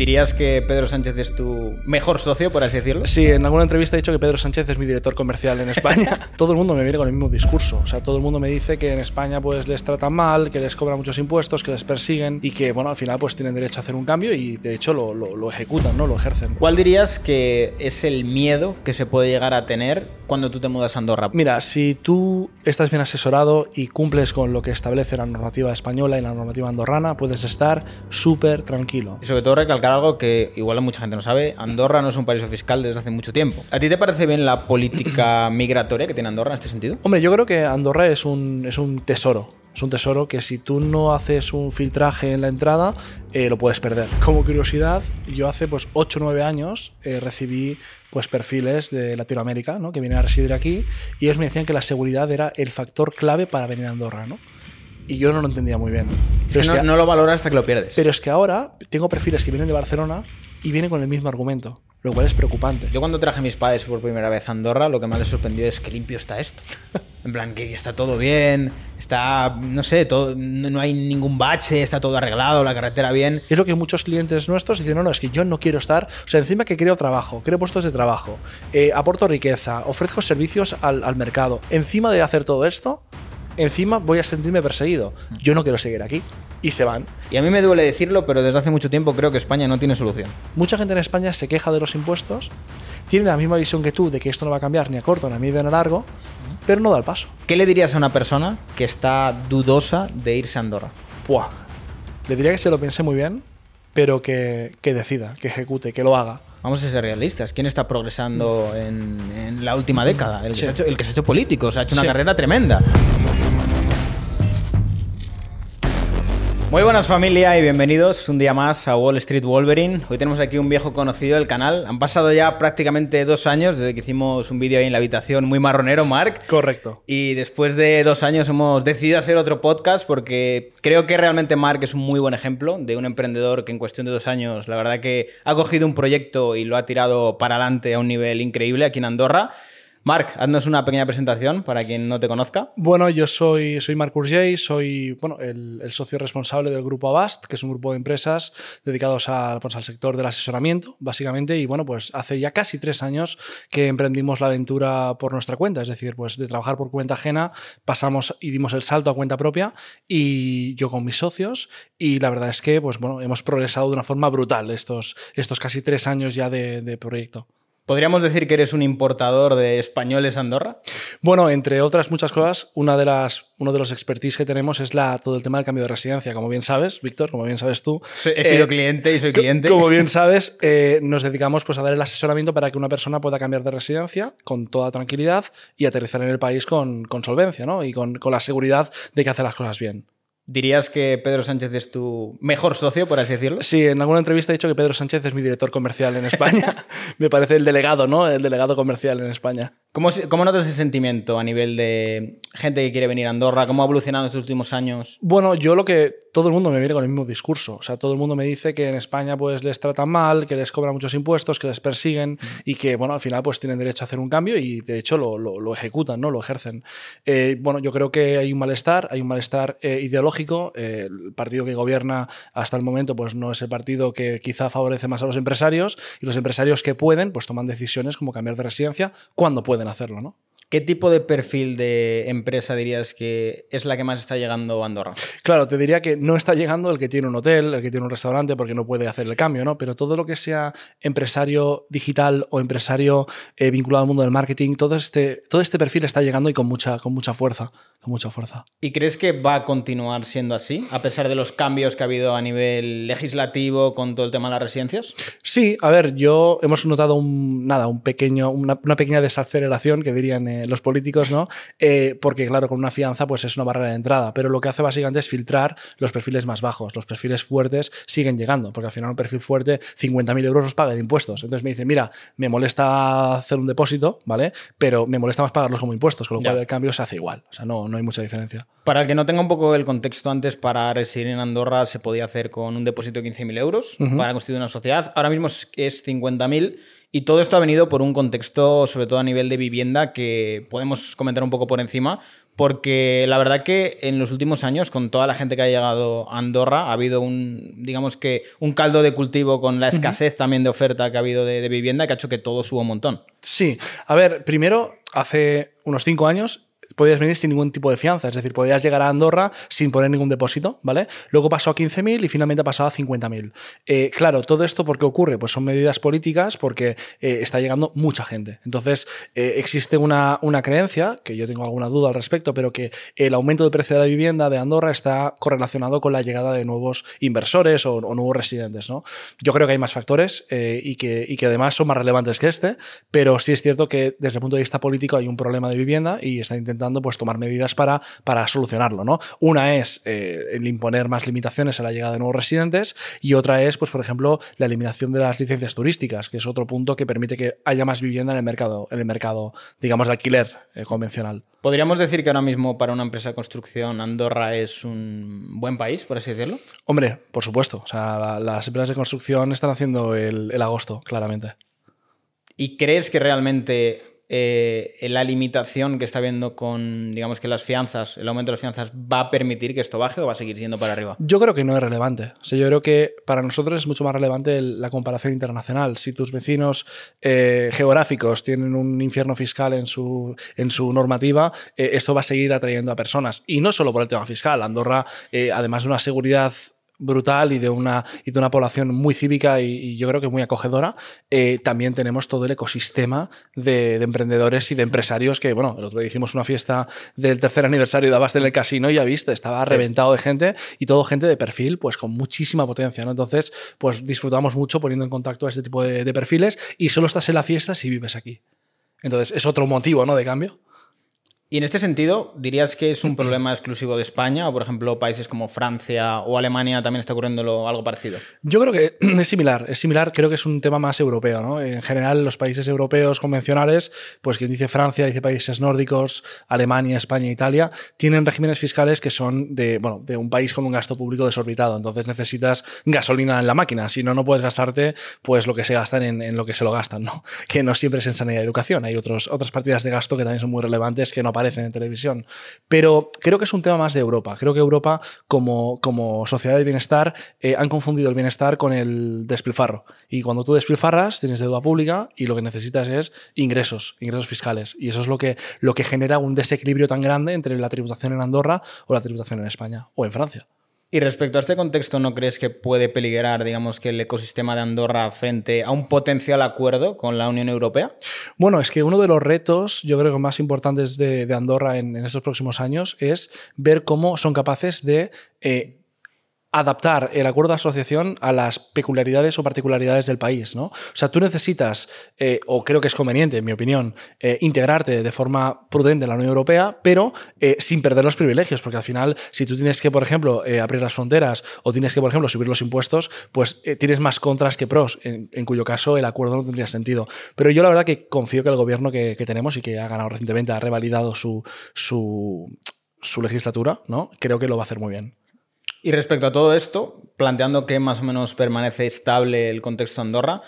¿Dirías que Pedro Sánchez es tu mejor socio, por así decirlo? Sí, en alguna entrevista he dicho que Pedro Sánchez es mi director comercial en España. todo el mundo me viene con el mismo discurso. O sea, todo el mundo me dice que en España pues les tratan mal, que les cobran muchos impuestos, que les persiguen y que, bueno, al final pues tienen derecho a hacer un cambio y de hecho lo, lo, lo ejecutan, ¿no? Lo ejercen. ¿Cuál dirías que es el miedo que se puede llegar a tener cuando tú te mudas a Andorra? Mira, si tú estás bien asesorado y cumples con lo que establece la normativa española y la normativa andorrana, puedes estar súper tranquilo. Y sobre todo recalcar algo que igual mucha gente no sabe, Andorra no es un paraíso fiscal desde hace mucho tiempo. ¿A ti te parece bien la política migratoria que tiene Andorra en este sentido? Hombre, yo creo que Andorra es un, es un tesoro. Es un tesoro que si tú no haces un filtraje en la entrada, eh, lo puedes perder. Como curiosidad, yo hace pues 8 o 9 años eh, recibí pues perfiles de Latinoamérica ¿no? que vienen a residir aquí y ellos me decían que la seguridad era el factor clave para venir a Andorra. ¿no? Y yo no lo entendía muy bien. Pero es que no, no, lo valoras hasta que lo pierdes. Pero es que ahora tengo perfiles que vienen de Barcelona y vienen con el mismo argumento, lo cual es preocupante. Yo cuando traje a mis padres por primera vez a Andorra, lo que más les sorprendió es que limpio está esto. En plan, que está todo bien, está, no sé, todo, no, no hay ningún bache, está todo arreglado, la carretera bien. Es lo que muchos clientes nuestros dicen, no, no, es que yo no quiero estar, o sea, encima que creo trabajo, creo puestos de trabajo, eh, aporto riqueza, ofrezco servicios al, al mercado. Encima de hacer todo esto, encima voy a sentirme perseguido. Yo no quiero seguir aquí. Y se van. Y a mí me duele decirlo, pero desde hace mucho tiempo creo que España no tiene solución. Mucha gente en España se queja de los impuestos, tiene la misma visión que tú de que esto no va a cambiar ni a corto, ni a medio, ni a largo, pero no da el paso. ¿Qué le dirías a una persona que está dudosa de irse a Andorra? Le diría que se lo piense muy bien, pero que, que decida, que ejecute, que lo haga. Vamos a ser realistas. ¿Quién está progresando en, en la última década? El que, sí. se ha hecho, el que se ha hecho político, se ha hecho una sí. carrera tremenda. Muy buenas familia y bienvenidos un día más a Wall Street Wolverine. Hoy tenemos aquí un viejo conocido del canal. Han pasado ya prácticamente dos años desde que hicimos un vídeo ahí en la habitación muy marronero, Mark. Correcto. Y después de dos años hemos decidido hacer otro podcast porque creo que realmente Mark es un muy buen ejemplo de un emprendedor que en cuestión de dos años la verdad que ha cogido un proyecto y lo ha tirado para adelante a un nivel increíble aquí en Andorra. Marc, haznos una pequeña presentación para quien no te conozca. Bueno, yo soy, soy Marc Urgey, soy bueno, el, el, socio responsable del grupo Avast, que es un grupo de empresas dedicados a, pues, al sector del asesoramiento, básicamente. Y bueno, pues hace ya casi tres años que emprendimos la aventura por nuestra cuenta, es decir, pues de trabajar por cuenta ajena pasamos y dimos el salto a cuenta propia y yo con mis socios. Y la verdad es que pues, bueno, hemos progresado de una forma brutal estos, estos casi tres años ya de, de proyecto. ¿Podríamos decir que eres un importador de españoles a Andorra? Bueno, entre otras muchas cosas, una de las, uno de los expertise que tenemos es la, todo el tema del cambio de residencia. Como bien sabes, Víctor, como bien sabes tú. He sido eh, cliente y soy cliente. Como bien sabes, eh, nos dedicamos pues, a dar el asesoramiento para que una persona pueda cambiar de residencia con toda tranquilidad y aterrizar en el país con, con solvencia ¿no? y con, con la seguridad de que hace las cosas bien. ¿Dirías que Pedro Sánchez es tu mejor socio, por así decirlo? Sí, en alguna entrevista he dicho que Pedro Sánchez es mi director comercial en España. Me parece el delegado, ¿no? El delegado comercial en España. ¿Cómo, ¿Cómo, notas ese sentimiento a nivel de gente que quiere venir a Andorra? ¿Cómo ha evolucionado en estos últimos años? Bueno, yo lo que todo el mundo me viene con el mismo discurso. O sea, todo el mundo me dice que en España pues les tratan mal, que les cobran muchos impuestos, que les persiguen y que, bueno, al final pues tienen derecho a hacer un cambio y de hecho lo, lo, lo ejecutan, ¿no? Lo ejercen. Eh, bueno, yo creo que hay un malestar, hay un malestar eh, ideológico. Eh, el partido que gobierna hasta el momento pues no es el partido que quizá favorece más a los empresarios y los empresarios que pueden pues toman decisiones como cambiar de residencia cuando pueden hacerlo, ¿no? ¿Qué tipo de perfil de empresa dirías que es la que más está llegando a Andorra? Claro, te diría que no está llegando el que tiene un hotel, el que tiene un restaurante, porque no puede hacer el cambio, ¿no? Pero todo lo que sea empresario digital o empresario eh, vinculado al mundo del marketing, todo este, todo este perfil está llegando y con mucha, con mucha fuerza, con mucha fuerza. ¿Y crees que va a continuar siendo así, a pesar de los cambios que ha habido a nivel legislativo con todo el tema de las residencias? Sí, a ver, yo hemos notado un, nada, un pequeño, una, una pequeña desaceleración que dirían eh, los políticos, ¿no? Eh, porque, claro, con una fianza pues es una barrera de entrada, pero lo que hace básicamente es filtrar los perfiles más bajos. Los perfiles fuertes siguen llegando, porque al final un perfil fuerte, 50.000 euros los paga de impuestos. Entonces me dice, mira, me molesta hacer un depósito, ¿vale? Pero me molesta más pagarlos como impuestos, con lo cual ya. el cambio se hace igual. O sea, no, no hay mucha diferencia. Para el que no tenga un poco el contexto antes, para residir en Andorra se podía hacer con un depósito de 15.000 euros uh -huh. para constituir una sociedad. Ahora mismo es 50.000 y todo esto ha venido por un contexto, sobre todo a nivel de vivienda, que podemos comentar un poco por encima, porque la verdad que en los últimos años, con toda la gente que ha llegado a Andorra, ha habido un, digamos que, un caldo de cultivo con la escasez también de oferta que ha habido de, de vivienda que ha hecho que todo suba un montón. Sí, a ver, primero, hace unos cinco años podías venir sin ningún tipo de fianza, es decir, podías llegar a Andorra sin poner ningún depósito, ¿vale? Luego pasó a 15.000 y finalmente pasado a 50.000. Eh, claro, todo esto ¿por qué ocurre? Pues son medidas políticas porque eh, está llegando mucha gente. Entonces, eh, existe una, una creencia, que yo tengo alguna duda al respecto, pero que el aumento del precio de la vivienda de Andorra está correlacionado con la llegada de nuevos inversores o, o nuevos residentes, ¿no? Yo creo que hay más factores y, que, y que además son más relevantes que este, pero sí es cierto que desde el punto de vista político hay un problema de vivienda y está intentando pues, tomar medidas para, para solucionarlo. ¿no? Una es eh, el imponer más limitaciones a la llegada de nuevos residentes y otra es, pues, por ejemplo, la eliminación de las licencias turísticas, que es otro punto que permite que haya más vivienda en el mercado, en el mercado digamos, de alquiler eh, convencional. ¿Podríamos decir que ahora mismo para una empresa de construcción Andorra es un buen país, por así decirlo? Hombre, por supuesto. O sea, las empresas de construcción están haciendo el, el agosto, claramente. ¿Y crees que realmente eh, la limitación que está viendo con, digamos que las fianzas, el aumento de las fianzas, va a permitir que esto baje o va a seguir siendo para arriba? Yo creo que no es relevante. O sea, yo creo que para nosotros es mucho más relevante la comparación internacional. Si tus vecinos eh, geográficos tienen un infierno fiscal en su, en su normativa, eh, esto va a seguir atrayendo a personas. Y no solo por el tema fiscal. Andorra, además de una seguridad brutal y de una, y de una población muy cívica y, yo creo que muy acogedora, eh, también tenemos todo el ecosistema de, emprendedores y de empresarios que, bueno, el otro día hicimos una fiesta del tercer aniversario de Abaste en el casino y ya viste, estaba reventado de gente y todo gente de perfil, pues con muchísima potencia, ¿no? Entonces, pues disfrutamos mucho poniendo en contacto a este tipo de, de perfiles y solo estás en la fiesta si vives aquí. Entonces, es otro motivo, ¿no? De cambio. Y en este sentido, ¿dirías que es un problema exclusivo de España o, por ejemplo, países como Francia o Alemania también está ocurriendo algo parecido? Yo creo que es similar, es similar, creo que es un tema más europeo, ¿no? En general, los países europeos convencionales, pues quien dice Francia, dice países nórdicos, Alemania, España, Italia, tienen regímenes fiscales que son de, bueno, de un país con un gasto público desorbitado, entonces necesitas gasolina en la máquina, si no, no puedes gastarte pues lo que se gastan en, en lo que se lo gastan, ¿no? Que no siempre es en sanidad y educación, hay otros, otras partidas de gasto que también son muy relevantes que no aparecen en televisión. Pero creo que es un tema más de Europa. Creo que Europa, como, como sociedad de bienestar, eh, han confundido el bienestar con el despilfarro. Y cuando tú despilfarras, tienes deuda pública y lo que necesitas es ingresos, ingresos fiscales. Y eso es lo que, lo que genera un desequilibrio tan grande entre la tributación en Andorra o la tributación en España o en Francia. Y respecto a este contexto, ¿no crees que puede peligrar, digamos, que el ecosistema de Andorra frente a un potencial acuerdo con la Unión Europea? Bueno, es que uno de los retos, yo creo más importantes de, Andorra en, estos próximos años es ver cómo son capaces de eh, adaptar el acuerdo de asociación a las peculiaridades o particularidades del país. ¿no? O sea, tú necesitas, eh, o creo que es conveniente, en mi opinión, eh, integrarte de forma prudente en la Unión Europea, pero eh, sin perder los privilegios, porque al final, si tú tienes que, por ejemplo, abrir las fronteras o tienes que, por ejemplo, subir los impuestos, pues tienes más contras que pros, en, cuyo caso el acuerdo no tendría sentido. Pero yo la verdad que confío que el gobierno que, tenemos y que ha ganado recientemente, ha revalidado su, su, su legislatura, ¿no? creo que lo va a hacer muy bien. Y respecto a todo esto, planteando que más o menos permanece estable el contexto Andorra,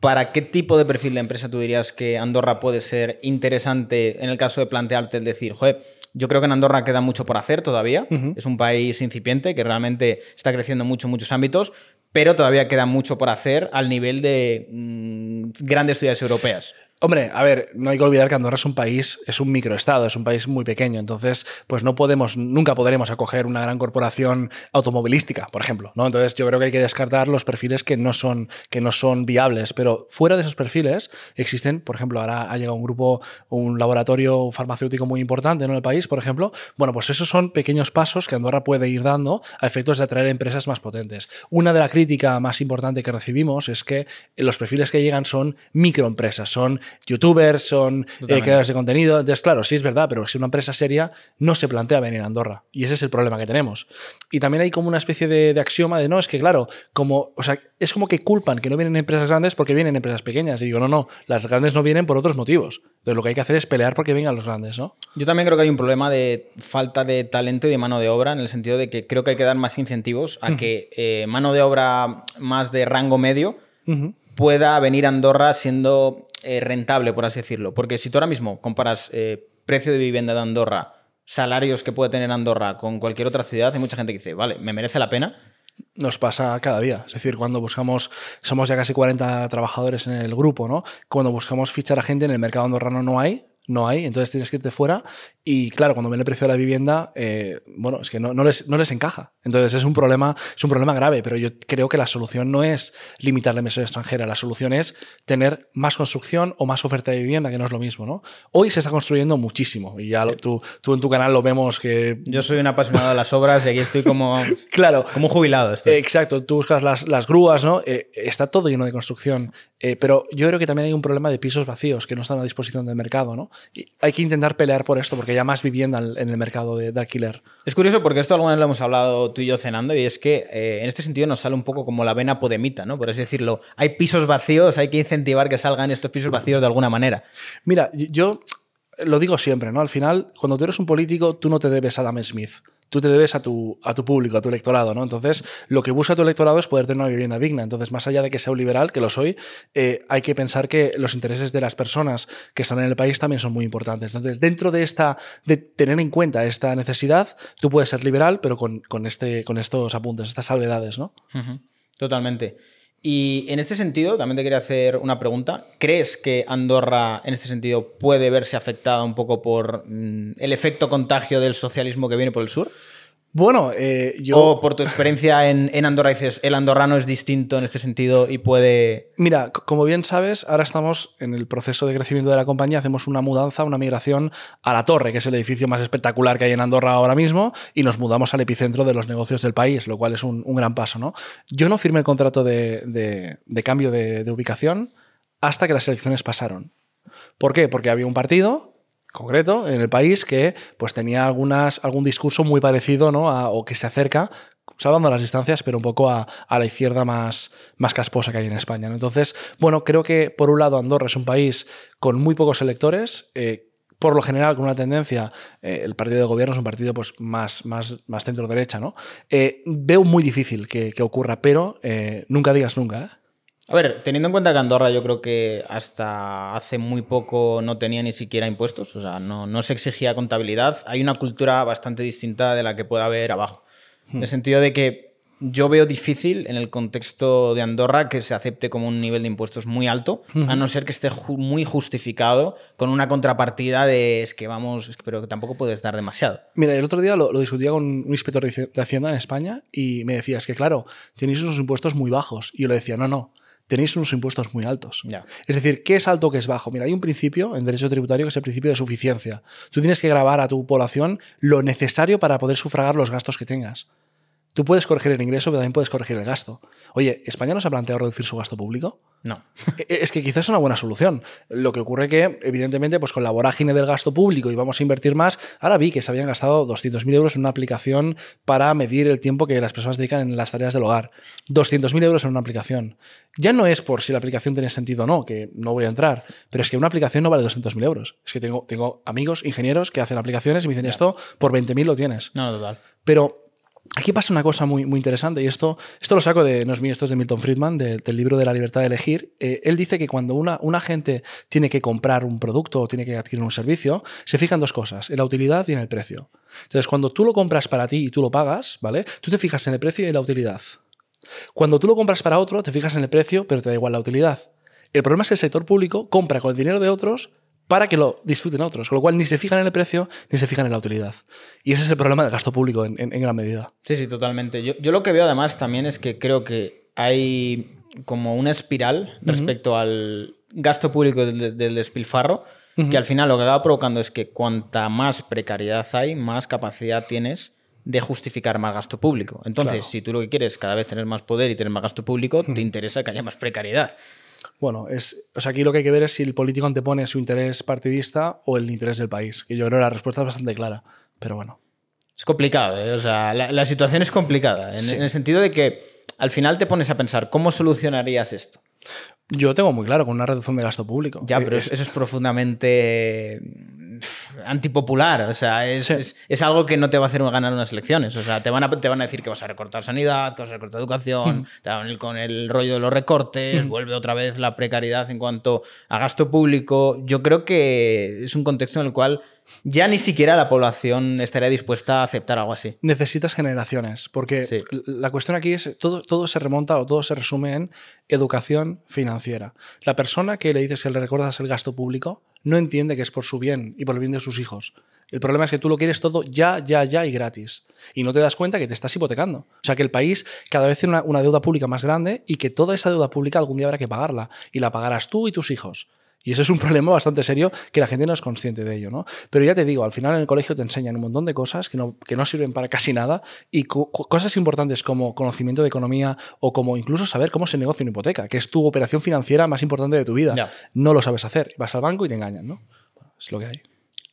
¿para qué tipo de perfil de empresa tú dirías que Andorra puede ser interesante en el caso de plantearte el decir, joder, yo creo que en Andorra queda mucho por hacer todavía. Es un país incipiente que realmente está creciendo mucho en muchos ámbitos, pero todavía queda mucho por hacer al nivel de mm, grandes ciudades europeas. Hombre, a ver, no hay que olvidar que Andorra es un país, es un microestado, es un país muy pequeño, entonces, pues no podemos, nunca podremos acoger una gran corporación automovilística, por ejemplo, ¿no? Entonces, yo creo que hay que descartar los perfiles que no son, que no son viables, pero fuera de esos perfiles existen, por ejemplo, ahora ha llegado un grupo, un laboratorio farmacéutico muy importante en el país, por ejemplo, bueno, pues esos son pequeños pasos que Andorra puede ir dando a efectos de atraer empresas más potentes. Una de la crítica más importante que recibimos es que los perfiles que llegan son microempresas, son youtubers, son eh, creadores de contenido. Entonces, claro, sí es verdad, pero si una empresa seria no se plantea venir a Andorra. Y ese es el problema que tenemos. Y también hay como una especie de, axioma de no, es que claro, como, o sea, es como que culpan que no vienen empresas grandes porque vienen empresas pequeñas. Y digo, no, no, las grandes no vienen por otros motivos. Entonces lo que hay que hacer es pelear porque vengan los grandes, ¿no? Yo también creo que hay un problema de falta de talento y de mano de obra, en el sentido de que creo que hay que dar más incentivos a que eh, mano de obra más de rango medio pueda venir a Andorra siendo eh, rentable, por así decirlo. Porque si tú ahora mismo comparas eh, precio de vivienda de Andorra salarios que puede tener Andorra con cualquier otra ciudad, hay mucha gente que dice, vale, me merece la pena. Nos pasa cada día. Es decir, cuando buscamos, somos ya casi 40 trabajadores en el grupo, ¿no? Cuando buscamos fichar a gente en el mercado andorrano no hay, no hay, entonces tienes que irte fuera. Y claro, cuando viene el precio de la vivienda, eh, bueno, es que no, no, les, no, les, encaja. Entonces es un, problema, es un problema grave, pero yo creo que la solución no es limitar la inversión extranjera, la solución es tener más construcción o más oferta de vivienda, que no es lo mismo, ¿no? Hoy se está construyendo muchísimo y ya Sí. lo- tú, tú en tu canal lo vemos que... Yo soy un apasionado de las obras y aquí estoy como, Claro, como jubilado. estoy. Exacto, tú buscas las, las grúas, ¿no? Eh, está todo lleno de construcción. Eh, pero yo creo que también hay un problema de pisos vacíos que no están a disposición del mercado, ¿no? Hay que intentar pelear por esto porque hay más vivienda en el mercado de, de alquiler. Es curioso porque esto alguna vez lo hemos hablado tú y yo cenando y es que eh, en este sentido nos sale un poco como la vena podemita, ¿no? Por así decirlo. Hay pisos vacíos, hay que incentivar que salgan estos pisos vacíos de alguna manera. Mira, yo lo digo siempre, ¿no? Al final, cuando tú eres un político, tú no te debes a Adam Smith. Tú te debes a tu, a tu público, a tu electorado, ¿no? Entonces, lo que busca tu electorado es poder tener una vivienda digna. Entonces, más allá de que sea un liberal, que lo soy, eh, hay que pensar que los intereses de las personas que están en el país también son muy importantes. Entonces, dentro de esta, de tener en cuenta esta necesidad, tú puedes ser liberal, pero con, con este, con estos apuntes, estas salvedades, ¿no? Totalmente. Y en este sentido, también te quería hacer una pregunta. ¿Crees que Andorra, en este sentido, puede verse afectada un poco por mm, el efecto contagio del socialismo que viene por el sur? Bueno, eh, yo... ¿O por tu experiencia en, en Andorra dices, el andorrano es distinto en este sentido y puede... Mira, como bien sabes, ahora estamos en el proceso de crecimiento de la compañía, hacemos una mudanza, una migración a la Torre, que es el edificio más espectacular que hay en Andorra ahora mismo, y nos mudamos al epicentro de los negocios del país, lo cual es un, un gran paso. ¿no? Yo no firmé el contrato de, de- de cambio de, de ubicación hasta que las elecciones pasaron. ¿Por qué? Porque había un partido concreto en el país que pues tenía algunas, algún discurso muy parecido ¿no? o que se acerca salvando las distancias, pero un poco a, a la izquierda más, más casposa que hay en España. Entonces, bueno, creo que por un lado Andorra es un país con muy pocos electores. eh, por lo general, con una tendencia, eh, el partido de gobierno es un partido pues, más, más, más centro-derecha. ¿no? Eh, veo muy difícil que, que ocurra, pero eh, nunca digas nunca. A ver, teniendo en cuenta que Andorra yo creo que hasta hace muy poco no tenía ni siquiera impuestos, o sea, no, no se exigía contabilidad, hay una cultura bastante distinta de la que puede haber abajo. En el sentido de que yo veo difícil en el contexto de Andorra que se acepte como un nivel de impuestos muy alto, a no ser que esté ju- muy justificado con una contrapartida de es que vamos, es que- pero que tampoco puedes dar demasiado. Mira, el otro día lo, lo discutía con un inspector de de Hacienda en España y me decía, es que claro, tenéis unos impuestos muy bajos. Y yo le decía, no, no, tenéis unos impuestos muy altos. Es decir, ¿qué es alto, qué es bajo? Mira, hay un principio en derecho tributario que es el principio de suficiencia. Tú tienes que grabar a tu población lo necesario para poder sufragar los gastos que tengas. Tú puedes corregir el ingreso, pero también puedes corregir el gasto. Oye, ¿España no se ha planteado reducir su gasto público? No. E- Es que quizás es una buena solución. Lo que ocurre que, evidentemente, pues con la vorágine del gasto público y vamos a invertir más, ahora vi que se habían gastado 200.000 euros en una aplicación para medir el tiempo que las personas dedican en las tareas del hogar. 200.000 euros en una aplicación. Ya no es por si la aplicación tiene sentido o no, que no voy a entrar, pero es que una aplicación no vale 200.000 euros. Es que tengo, tengo amigos, ingenieros, que hacen aplicaciones y me dicen esto, por 20.000 lo tienes. No, no, total. Pero aquí pasa una cosa muy, muy interesante y esto, esto lo saco de, no es mío, esto es de Milton Friedman, de- del libro de la libertad de elegir. Eh, él dice que cuando una, una gente tiene que comprar un producto o tiene que adquirir un servicio, se fijan dos cosas, en la utilidad y en el precio. Entonces, cuando tú lo compras para ti y tú lo pagas, ¿vale? Tú te fijas en el precio y en la utilidad. Cuando tú lo compras para otro, te fijas en el precio, pero te da igual la utilidad. El problema es que el sector público compra con el dinero de otros para que lo disfruten otros, con lo cual ni se fijan en el precio ni se fijan en la utilidad. Y ese es el problema del gasto público en, en- en gran medida. Sí, sí, totalmente. Yo, yo lo que veo además también es que creo que hay como una espiral respecto al gasto público del, del despilfarro, que al final lo que acaba provocando es que cuanta más precariedad hay, más capacidad tienes de justificar más gasto público. Entonces, Claro. si tú lo que quieres es cada vez tener más poder y tener más gasto público, te interesa que haya más precariedad. Bueno, es, o sea, aquí lo que hay que ver es si el político antepone su interés partidista o el interés del país, que yo creo que la respuesta es bastante clara, pero bueno. Es complicado, ¿eh? O sea, la, la situación es complicada, en, Sí. en el sentido de que al final te pones a pensar, ¿cómo solucionarías esto? Yo tengo muy claro con una reducción de gasto público. Ya, Eh, pero es- eso es profundamente antipopular. O sea, es, Sí. es- es algo que no te va a hacer ganar unas elecciones. O sea, te van, a, te van a decir que vas a recortar sanidad, que vas a recortar educación, te van a venir con el rollo de los recortes, vuelve otra vez la precariedad en cuanto a gasto público. Yo creo que es un contexto en el cual ya ni siquiera la población estaría dispuesta a aceptar algo así. Necesitas generaciones, porque Sí. la cuestión aquí es, todo, todo se remonta o todo se resume en educación financiera. La persona que le dices que le recuerdas el gasto público no entiende que es por su bien y por el bien de sus hijos. El problema es que tú lo quieres todo ya, ya, ya y gratis. Y no te das cuenta que te estás hipotecando. O sea, que el país cada vez tiene una, una deuda pública más grande y que toda esa deuda pública algún día habrá que pagarla. Y la pagarás tú y tus hijos. Y eso es un problema bastante serio que la gente no es consciente de ello, ¿no? Pero ya te digo, al final en el colegio te enseñan un montón de cosas que no, que no sirven para casi nada y co- co- cosas importantes como conocimiento de economía o como incluso saber cómo se negocia una hipoteca, que es tu operación financiera más importante de tu vida. Ya. No lo sabes hacer. Vas al banco y te engañan, ¿no? Es lo que hay.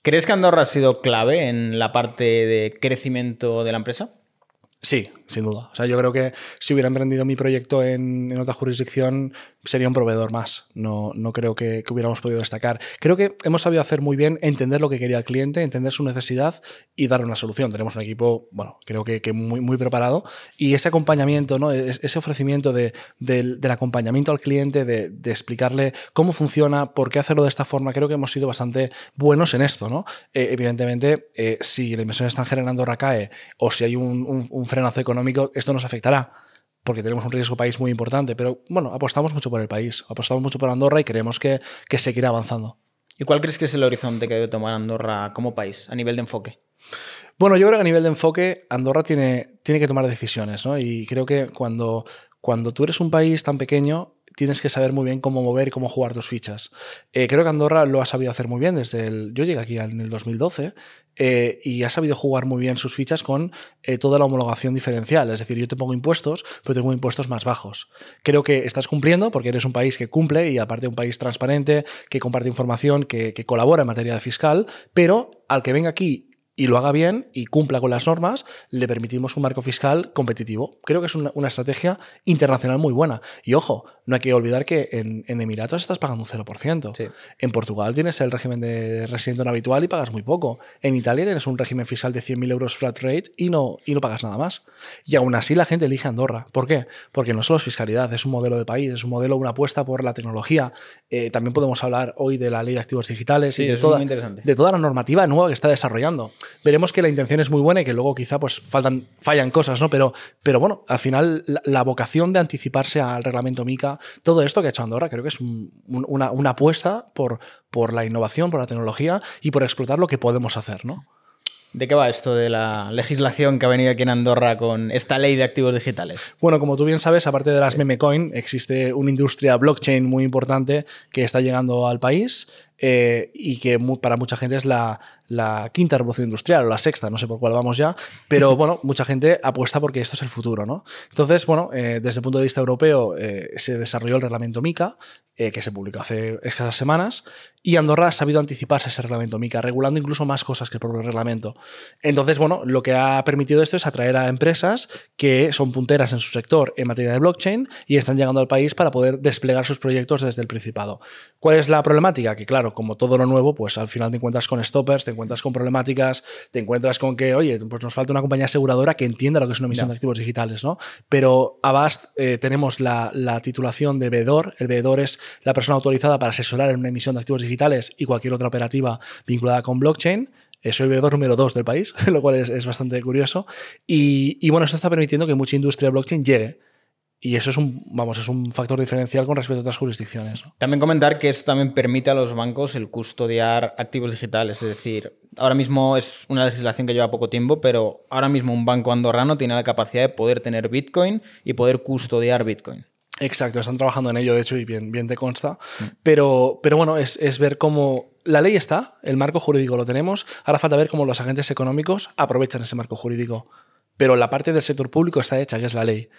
¿Crees que Andorra ha sido clave en la parte de crecimiento de la empresa? Sí, sin duda. O sea, yo creo que si hubiera emprendido mi proyecto en, en otra jurisdicción, sería un proveedor más. No, no creo que, que hubiéramos podido destacar. Creo que hemos sabido hacer muy bien entender lo que quería el cliente, entender su necesidad y dar una solución. Tenemos un equipo, bueno, creo que, que muy, muy preparado. Y ese acompañamiento, ¿no? Es- ese ofrecimiento de- del, del acompañamiento al cliente, de, de explicarle cómo funciona, por qué hacerlo de esta forma, creo que hemos sido bastante buenos en esto, ¿no? Eh, evidentemente, eh, si la inversión extranjera en Andorra cae o si hay un, un- un frenazo económico, esto nos afectará porque tenemos un riesgo país muy importante, pero bueno, apostamos mucho por el país, apostamos mucho por Andorra y creemos que, que seguirá avanzando. ¿Y cuál crees que es el horizonte que debe tomar Andorra como país a nivel de enfoque? Bueno, yo creo que a nivel de enfoque, Andorra tiene, tiene que tomar decisiones, ¿no? Y creo que cuando, cuando tú eres un país tan pequeño, tienes que saber muy bien cómo mover y cómo jugar tus fichas. Eh, creo que Andorra lo ha sabido hacer muy bien desde el... Yo llegué aquí en el 2012 eh, y ha sabido jugar muy bien sus fichas con eh, toda la homologación diferencial. Es decir, yo te pongo impuestos, pero tengo impuestos más bajos. Creo que estás cumpliendo porque eres un país que cumple y aparte un país transparente, que comparte información, que, que colabora en materia fiscal, pero al que venga aquí y lo haga bien y cumpla con las normas, le permitimos un marco fiscal competitivo. Creo que es una, una estrategia internacional muy buena. Y ojo, no hay que olvidar que en, en Emiratos estás pagando un 0%. Sí. En Portugal tienes el régimen de residente no habitual y pagas muy poco. En Italia tienes un régimen fiscal de 100.000 euros flat rate y no, y no pagas nada más. Y aún así la gente elige Andorra. ¿Por qué? Porque no solo es fiscalidad, es un modelo de país, es un modelo, una apuesta por la tecnología. Eh, también podemos hablar hoy de la ley de activos digitales Sí, y de toda, de toda la normativa nueva que está desarrollando. Veremos que la intención es muy buena y que luego quizá pues faltan, fallan cosas, ¿no? Pero, pero bueno, al final la, la vocación de anticiparse al reglamento MICA, todo esto que ha hecho Andorra, creo que es un- un- una, una apuesta por, por la innovación, por la tecnología y por explotar lo que podemos hacer, ¿no? ¿De qué va esto de la legislación que ha venido aquí en Andorra con esta ley de activos digitales? Bueno, como tú bien sabes, aparte de las meme coin, existe una industria blockchain muy importante que está llegando al país eh, y que mu- para mucha gente es la, la quinta revolución industrial o la sexta, no sé por cuál vamos ya, pero bueno, mucha gente apuesta porque esto es el futuro, ¿no? Entonces, bueno, eh, desde el punto de vista europeo eh, se desarrolló el reglamento MICA, que se publicó hace escasas semanas, y Andorra ha sabido anticiparse a ese reglamento MICA, regulando incluso más cosas que el propio reglamento. Entonces, bueno, lo que ha permitido esto es atraer a empresas que son punteras en su sector en materia de blockchain y están llegando al país para poder desplegar sus proyectos desde el Principado. ¿Cuál es la problemática? Que claro, como todo lo nuevo, pues al final te encuentras con stoppers, te encuentras con problemáticas, te encuentras con que, oye, pues nos falta una compañía aseguradora que entienda lo que es una emisión de activos digitales, ¿no? Pero Avast eh, tenemos la, la titulación de veedor. El veedor es la persona autorizada para asesorar en una emisión de activos digitales y cualquier otra operativa vinculada con blockchain. Eh, Soy veedor número dos del país, lo cual es, es bastante curioso. Y, y bueno, esto está permitiendo que mucha industria blockchain llegue. Y eso es un, vamos, es un factor diferencial con respecto a otras jurisdicciones. ¿no? También comentar que esto también permite a los bancos el custodiar activos digitales. Es decir, ahora mismo es una legislación que lleva poco tiempo, pero ahora mismo un banco andorrano tiene la capacidad de poder tener Bitcoin y poder custodiar Bitcoin. Exacto, están trabajando en ello, de hecho, y bien, bien te consta. Pero, pero bueno, es, es ver cómo la ley está, el marco jurídico lo tenemos, ahora falta ver cómo los agentes económicos aprovechan ese marco jurídico. Pero la parte del sector público está hecha, que es la ley.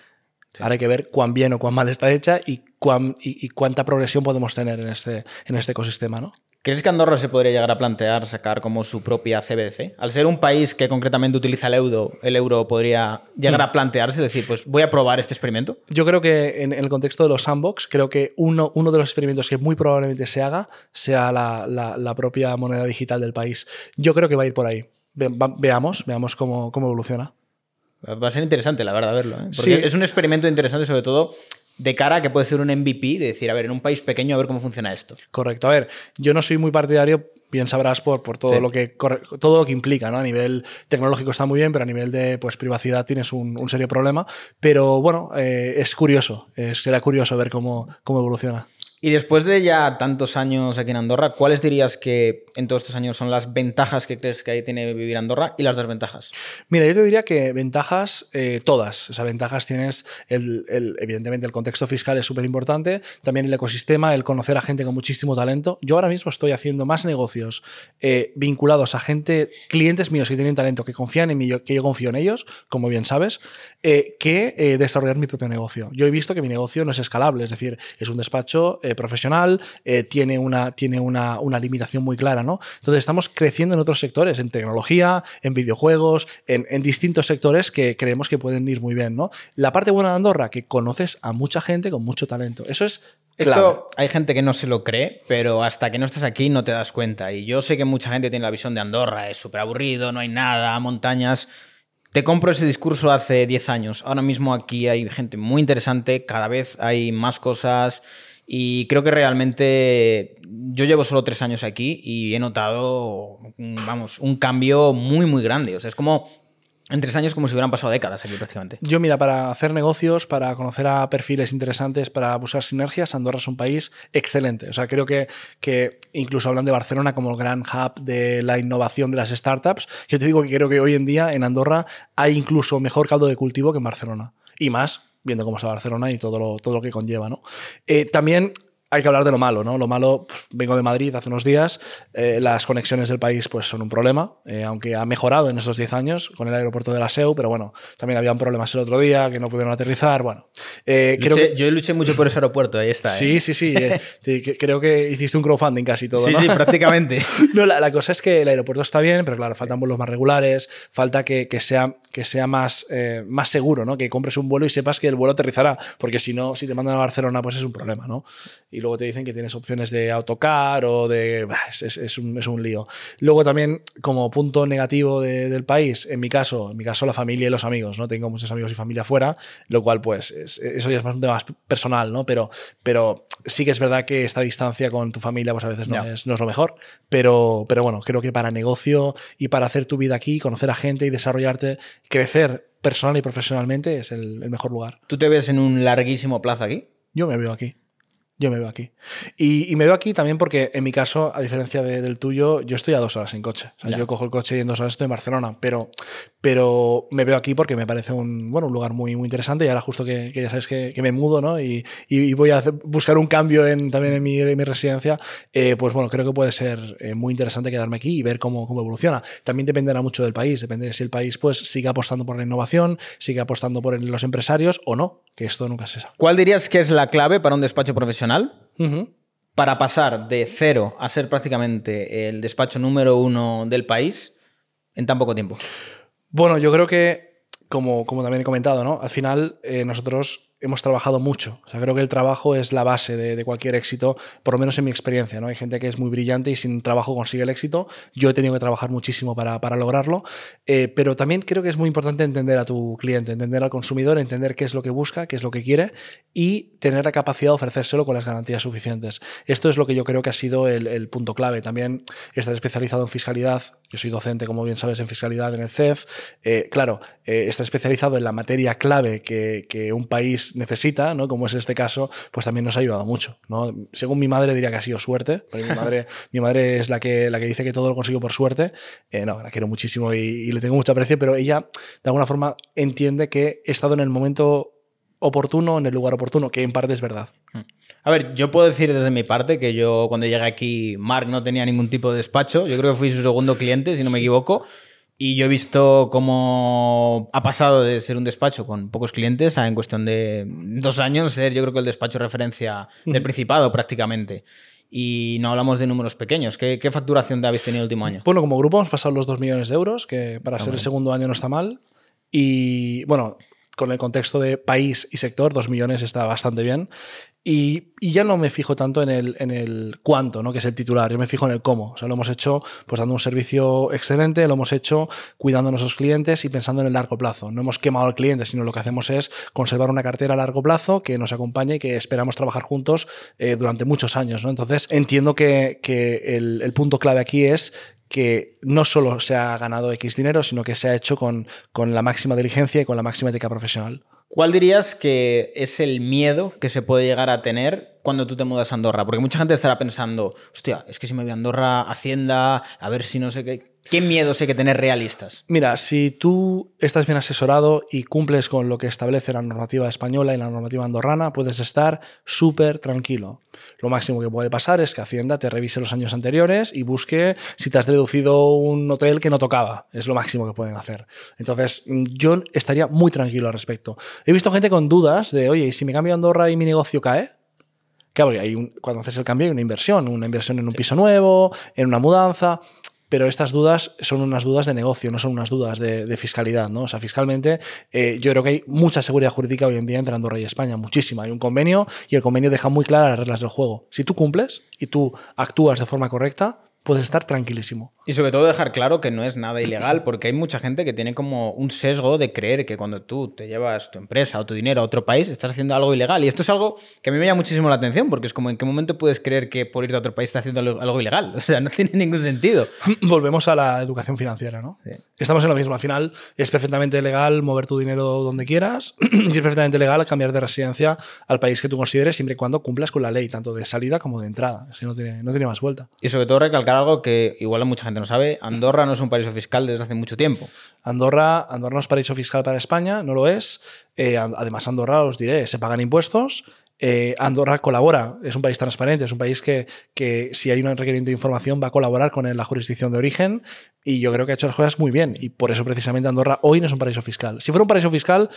Ahora hay que ver cuán bien o cuán mal está hecha y, cuán, y, y cuánta progresión podemos tener en este, en este ecosistema, ¿no? ¿Crees que Andorra se podría llegar a plantear sacar como su propia CBDC? Al ser un país que concretamente utiliza el euro, el euro podría llegar a plantearse, decir, pues voy a probar este experimento. Yo creo que en, en el contexto de los sandbox, creo que uno, uno de los experimentos que muy probablemente se haga sea la, la- la propia moneda digital del país. Yo creo que va a ir por ahí. Ve- va- veamos, veamos cómo, cómo evoluciona. Va a ser interesante, la verdad, verlo. ¿eh? Porque Sí. es un experimento interesante, sobre todo de cara a que puede ser un MVP, de decir, a ver, en un país pequeño, a ver cómo funciona esto. Correcto. A ver, yo no soy muy partidario bien sabrás por, por todo, lo que todo lo que implica, ¿no? A nivel tecnológico está muy bien, pero a nivel de pues, privacidad tienes un, serio problema. Pero bueno, eh, es curioso, será curioso ver cómo, cómo evoluciona. Y después de ya tantos años aquí en Andorra, ¿cuáles dirías que en todos estos años son las ventajas que crees que ahí tiene vivir Andorra y las desventajas? Mira, yo te diría que ventajas eh, todas. O sea, ventajas tienes, el, evidentemente, el contexto fiscal es súper importante, también el ecosistema, el conocer a gente con muchísimo talento. Yo ahora mismo estoy haciendo más negocios eh, vinculados a gente, clientes míos que tienen talento, que confían en mí, que yo confío en ellos, como bien sabes, eh, que desarrollar mi propio negocio. Yo he visto que mi negocio no es escalable, es decir, es un despacho eh, profesional, eh, tiene, una, tiene una, limitación muy clara, ¿no? Entonces estamos creciendo en otros sectores, en tecnología, en videojuegos, en, distintos sectores que creemos que pueden ir muy bien, ¿no? La parte buena de Andorra, que conoces a mucha gente con mucho talento. Eso es esto hay gente que no se lo cree, pero hasta que no estás aquí no te das cuenta. Y yo sé que mucha gente tiene la visión de Andorra, es súper aburrido, no hay nada, montañas. Te compro ese discurso hace 10 años. Ahora mismo aquí hay gente muy interesante, cada vez hay más cosas. Y creo que realmente yo llevo solo tres años aquí y he notado, vamos, un cambio muy, muy grande. O sea, es como en tres años como si hubieran pasado décadas aquí prácticamente. Yo, mira, para hacer negocios, para conocer a perfiles interesantes, para buscar sinergias, Andorra es un país excelente. O sea, creo que, que incluso hablan de Barcelona como el gran hub de la innovación de las startups. Yo te digo que creo que hoy en día en Andorra hay incluso mejor caldo de cultivo que en Barcelona. Y más viendo cómo está Barcelona y todo lo, todo lo que conlleva. ¿no? Eh, también hay que hablar de lo malo, ¿no? Lo malo, vengo de Madrid hace unos días, eh, las conexiones del país pues son un problema, eh, aunque ha mejorado en estos 10 años con el aeropuerto de la SEU, pero bueno, también había problemas el otro día que no pudieron aterrizar, bueno. Eh, creo que... Yo luché mucho por ese aeropuerto, ahí está. Sí, sí, sí, creo que hiciste un crowdfunding casi todo, Sí, sí, prácticamente. no, la, cosa es que el aeropuerto está bien, pero claro, faltan vuelos más regulares, falta que, que sea, que sea más, más seguro, ¿no? Que compres un vuelo y sepas que el vuelo aterrizará, porque si no, si te mandan a Barcelona, pues es un problema, ¿no? y luego te dicen que tienes opciones de autocar o de... Es, un, es un, lío. Luego también, como punto negativo del país, en mi caso, en mi caso la familia y los amigos, ¿no? Tengo muchos amigos y familia fuera, lo cual pues eso ya es más un tema más personal, ¿no? Pero, pero sí que es verdad que esta distancia con tu familia pues a veces no, es, no es, lo mejor, pero, pero bueno, creo que para negocio y para hacer tu vida aquí, conocer a gente y desarrollarte, crecer personal y profesionalmente es el, el mejor lugar. ¿Tú te ves en un larguísimo plazo aquí? Yo me veo aquí. Yo me veo aquí. Y, me veo aquí también porque, en mi caso, a diferencia del tuyo, yo estoy a dos horas en coche. O sea, yo cojo el coche y en dos horas estoy en Barcelona. Pero, pero me veo aquí porque me parece un, bueno, un lugar muy, muy interesante. Y ahora, justo que, ya sabes que, me mudo ¿no? y, voy a buscar un cambio en, también en mi, mi residencia, eh, pues bueno, creo que puede ser eh, muy interesante quedarme aquí y ver cómo, cómo evoluciona. También dependerá mucho del país. Depende de si el país pues, sigue apostando por la innovación, sigue apostando por los empresarios o no, que esto nunca se sabe. ¿Cuál dirías que es la clave para un despacho profesional? Para pasar de cero a ser prácticamente el despacho número uno del país en tan poco tiempo? Bueno, yo creo que, como, como también he comentado, ¿no? al final eh, nosotros hemos trabajado mucho. O sea, creo que el trabajo es la base de, cualquier éxito, por lo menos en mi experiencia. ¿no? Hay gente que es muy brillante y sin trabajo consigue el éxito. Yo he tenido que trabajar muchísimo para, para lograrlo, eh, pero también creo que es muy importante entender a tu cliente, entender al consumidor, entender qué es lo que busca, qué es lo que quiere y tener la capacidad de ofrecérselo con las garantías suficientes. Esto es lo que yo creo que ha sido el, punto clave. También estar especializado en fiscalidad. Yo soy docente, como bien sabes, en fiscalidad en el CEF. Eh, claro, eh, estar especializado en la materia clave que, que un país necesita, ¿no? como es este caso, pues también nos ha ayudado mucho. ¿no? Según mi madre diría que ha sido suerte, mi madre, mi madre es la que, la que dice que todo lo consigo por suerte. Eh, no, la quiero muchísimo y, le tengo mucho aprecio, pero ella de alguna forma entiende que he estado en el momento oportuno, en el lugar oportuno, que en parte es verdad. Hmm. A ver, yo puedo decir desde mi parte que yo cuando llegué aquí, Mark no tenía ningún tipo de despacho. Yo creo que fui su segundo cliente, si no me equivoco. Y yo he visto cómo ha pasado de ser un despacho con pocos clientes a en cuestión de dos años ser yo creo que el despacho referencia del Principado prácticamente. Y no hablamos de números pequeños. ¿Qué, qué facturación habéis tenido el último año? Bueno, como grupo hemos pasado los dos millones de euros, que para ah, ser el segundo año no está mal. Y bueno, con el contexto de país y sector, 2 millones está bastante bien. Y, ya no me fijo tanto en el, en el cuánto, ¿no? que es el titular, yo me fijo en el cómo. O sea, lo hemos hecho pues dando un servicio excelente, lo hemos hecho cuidando a nuestros clientes y pensando en el largo plazo. No hemos quemado al cliente, sino lo que hacemos es conservar una cartera a largo plazo que nos acompañe y que esperamos trabajar juntos eh, durante muchos años. ¿no? Entonces, entiendo que, que el, el punto clave aquí es que no solo se ha ganado X dinero, sino que se ha hecho con, con la máxima diligencia y con la máxima ética profesional. ¿Cuál dirías que es el miedo que se puede llegar a tener cuando tú te mudas a Andorra? Porque mucha gente estará pensando, hostia, es que si me voy a Andorra, Hacienda, a ver si no sé qué. ¿Qué miedos hay que tener realistas? Mira, si tú estás bien asesorado y cumples con lo que establece la normativa española y la normativa andorrana, puedes estar súper tranquilo. Lo máximo que puede pasar es que Hacienda te revise los años anteriores y busque si te has deducido un hotel que no tocaba. Es lo máximo que pueden hacer. Entonces, yo estaría muy tranquilo al respecto. He visto gente con dudas de, oye, ¿y si me cambio a Andorra y mi negocio cae? Claro, hay un, cuando haces el cambio hay una inversión, una inversión en un piso nuevo, en una mudanza pero estas dudas son unas dudas de negocio, no son unas dudas de, fiscalidad. ¿no? O sea, fiscalmente eh, yo creo que hay mucha seguridad jurídica hoy en día entre Andorra y España, muchísima. Hay un convenio y el convenio deja muy claras las reglas del juego. Si tú cumples y tú actúas de forma correcta, puedes estar tranquilísimo. Y sobre todo dejar claro que no es nada ilegal, porque hay mucha gente que tiene como un sesgo de creer que cuando tú te llevas tu empresa o tu dinero a otro país estás haciendo algo ilegal. Y esto es algo que a mí me llama muchísimo la atención, porque es como en qué momento puedes creer que por irte a otro país estás haciendo algo ilegal. O sea, no tiene ningún sentido. Volvemos a la educación financiera, ¿no? Estamos en lo mismo. Al final es perfectamente legal mover tu dinero donde quieras y es perfectamente legal cambiar de residencia al país que tú consideres siempre y cuando cumplas con la ley, tanto de salida como de entrada. Así no tiene, no tiene más vuelta. Y sobre todo recalcar algo que igual mucha gente no sabe, Andorra no es un paraíso fiscal desde hace mucho tiempo. Andorra, Andorra no es paraíso fiscal para España, no lo es. Eh, además, Andorra, os diré, se pagan impuestos. Eh, Andorra colabora, es un país transparente, es un país que, que, si hay un requerimiento de información va a colaborar con la jurisdicción de origen y yo creo que ha hecho las cosas muy bien y por eso precisamente Andorra hoy no es un paraíso fiscal. Si fuera un paraíso fiscal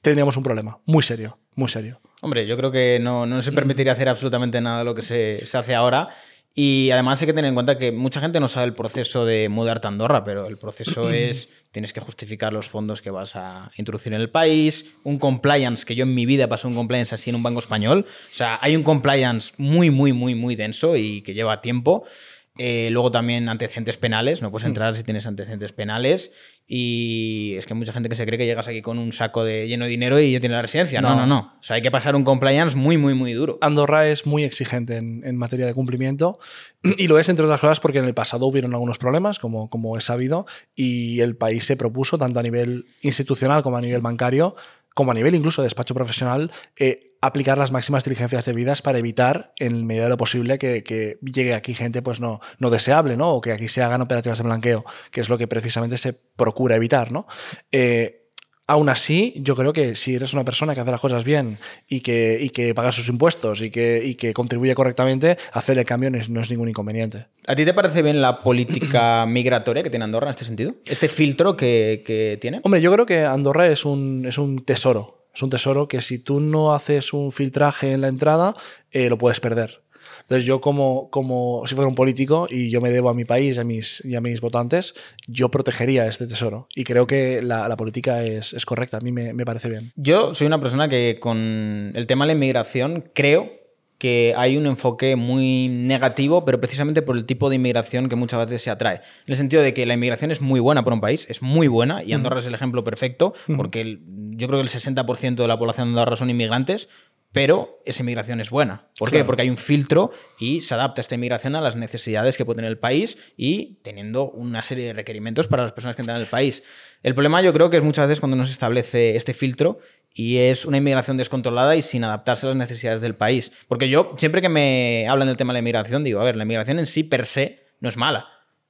tendríamos un problema muy serio, muy serio. Hombre, yo creo que no, no se permitiría hacer absolutamente nada de lo que se, se hace ahora y además hay que tener en cuenta que mucha gente no sabe el proceso de mudarte a Andorra, pero el proceso es, tienes que justificar los fondos que vas a introducir en el país, un compliance, que yo en mi vida pasé un compliance así en un banco español. O sea, hay un compliance muy, muy, muy, muy denso y que lleva tiempo. Eh, luego también antecedentes penales, no puedes entrar si tienes antecedentes penales. Y es que hay mucha gente que se cree que llegas aquí con un saco de lleno de dinero y ya tienes la residencia. No, no, no. O sea, hay que pasar un compliance muy, muy, muy duro. Andorra es muy exigente en, materia de cumplimiento y lo es, entre otras cosas, porque en el pasado hubieron algunos problemas, como, como es sabido, y el país se propuso, tanto a nivel institucional como a nivel bancario, como a nivel incluso de despacho profesional, eh, aplicar las máximas diligencias debidas para evitar, en medida de lo posible, que, llegue aquí gente pues no, no deseable, ¿no? O que aquí se hagan operativas de blanqueo, que es lo que precisamente se procura evitar, ¿no? Eh, Aún así, yo creo que si eres una persona que hace las cosas bien y que, y que paga sus impuestos y que, y que contribuye correctamente, hacer el cambio no es, ningún inconveniente. ¿A ti te parece bien la política migratoria que tiene Andorra en este sentido? ¿Este filtro que, que tiene? Hombre, yo creo que Andorra es un, es un tesoro. Es un tesoro que si tú no haces un filtraje en la entrada, eh, lo puedes perder. Entonces yo como, como si fuera un político y yo me debo a mi país a mis, y a mis votantes, yo protegería este tesoro. Y creo que la, política es, correcta, a mí me, me parece bien. Yo soy una persona que con el tema de la inmigración creo que hay un enfoque muy negativo, pero precisamente por el tipo de inmigración que muchas veces se atrae. En el sentido de que la inmigración es muy buena para un país, es muy buena, y Andorra es el ejemplo perfecto, porque yo creo que el 60% de la población de Andorra son inmigrantes, pero esa inmigración es buena. ¿Por qué? Porque hay un filtro y se adapta esta inmigración a las necesidades que puede tener el país y teniendo una serie de requerimientos para las personas que entran en el país. El problema yo creo que es muchas veces cuando no se establece este filtro y es una inmigración descontrolada y sin adaptarse a las necesidades del país. Porque yo, siempre que me hablan del tema de la inmigración, digo, a ver, la inmigración en sí per se no es mala.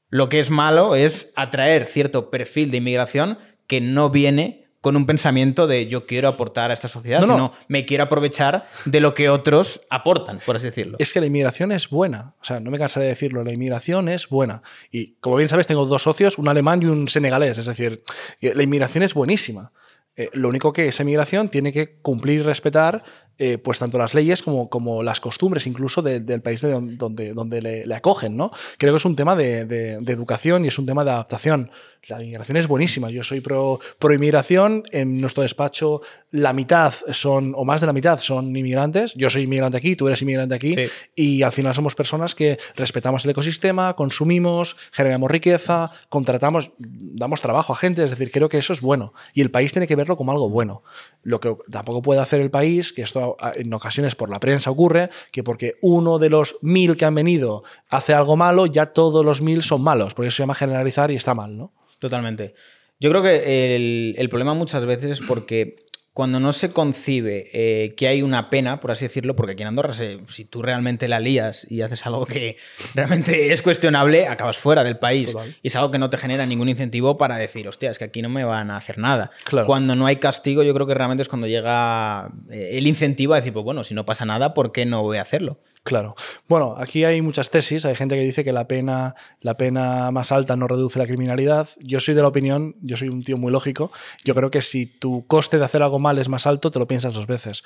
Lo que es malo es atraer cierto perfil de inmigración que no viene con un pensamiento de yo quiero aportar a esta sociedad, sino me quiero aprovechar de lo que otros aportan, por así decirlo. Es que la inmigración es buena, o sea, no me cansaré de decirlo, la inmigración es buena. Y como bien sabes, tengo dos socios, un alemán y un senegalés, es decir, la inmigración es buenísima. Eh, lo único que esa migración tiene que cumplir y respetar eh, pues tanto las leyes como, como las costumbres incluso del país de donde, donde le, acogen. ¿no? Creo que es un tema de, de, educación y es un tema de adaptación. La inmigración es buenísima. Yo soy pro, pro inmigración. En nuestro despacho la mitad son, o más de la mitad son inmigrantes. Yo soy inmigrante aquí, tú eres inmigrante aquí. Y al final somos personas que respetamos el ecosistema, consumimos, generamos riqueza, contratamos, damos trabajo a gente. Es decir, creo que eso es bueno. Y el país tiene que verlo como algo bueno. Lo que tampoco puede hacer el país, que esto en ocasiones por la prensa ocurre, que porque uno de los mil que han venido hace algo malo, ya todos los mil son malos, porque eso se llama generalizar y está mal, ¿no? Totalmente. Yo creo que el, el problema muchas veces es porque cuando no se concibe eh, que hay una pena, por así decirlo, porque aquí en Andorra, si tú realmente la lías y haces algo que realmente es cuestionable, acabas fuera del país. Y es algo que no te genera ningún incentivo para decir, hostia, es que aquí no me van a hacer nada. Cuando no hay castigo, yo creo que realmente es cuando llega eh, el incentivo a decir, pues bueno, si no pasa nada, ¿por qué no voy a hacerlo? Claro. Bueno, aquí hay muchas tesis. Hay gente que dice que la pena, la pena más alta no reduce la criminalidad. Yo soy de la opinión, yo soy un tío muy lógico. Yo creo que si tu coste de hacer algo mal es más alto, te lo piensas dos veces.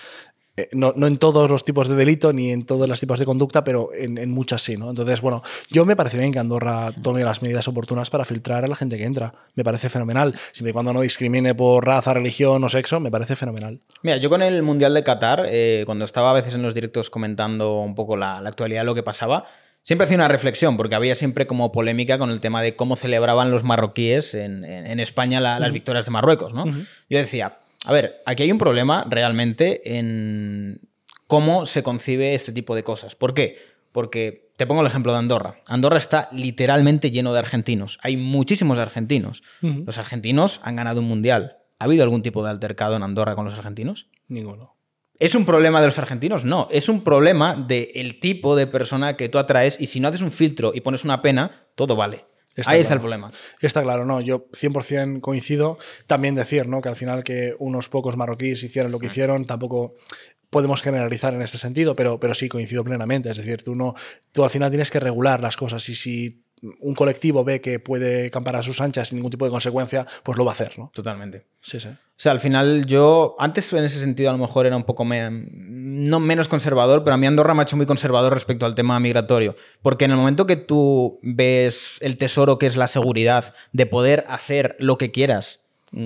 Eh, no, en todos los tipos de delito ni en todos los tipos de conducta, pero en, muchas sí, ¿no? Entonces, bueno, yo me parece bien que Andorra tome las medidas oportunas para filtrar a la gente que entra. Me parece fenomenal. Siempre y cuando no discrimine por raza, religión o sexo, me parece fenomenal. Mira, yo con el Mundial de Qatar, eh, cuando estaba a veces en los directos comentando un poco la, actualidad de lo que pasaba, siempre hacía una reflexión, porque había siempre como polémica con el tema de cómo celebraban los marroquíes en, España las victorias de Marruecos, ¿no? Yo decía, a ver, aquí hay un problema realmente en cómo se concibe este tipo de cosas. ¿Por qué? Porque te pongo el ejemplo de Andorra. Andorra está literalmente lleno de argentinos. Hay muchísimos argentinos. Los argentinos han ganado un mundial. ¿Ha habido algún tipo de altercado en Andorra con los argentinos? Ninguno. ¿Es un problema de los argentinos? No, es un problema del tipo de persona que tú atraes y si no haces un filtro y pones una pena, todo vale. Ahí está el problema. Está claro, no, yo 100% coincido. También decir, ¿no? Que al final que unos pocos marroquíes hicieron lo que mm. hicieron, tampoco podemos generalizar en este sentido, pero, pero sí coincido plenamente. Es decir, tú, no, tú al final tienes que regular las cosas y si un colectivo ve que puede campar a sus anchas sin ningún tipo de consecuencia, pues lo va a hacer, ¿no? Totalmente. Sí, sí. O sea, al final yo, antes en ese sentido a lo mejor era un poco no menos conservador, pero a mí Andorra me ha hecho muy conservador respecto al tema migratorio. Porque en el momento que tú ves el tesoro que es la seguridad de poder hacer lo que quieras,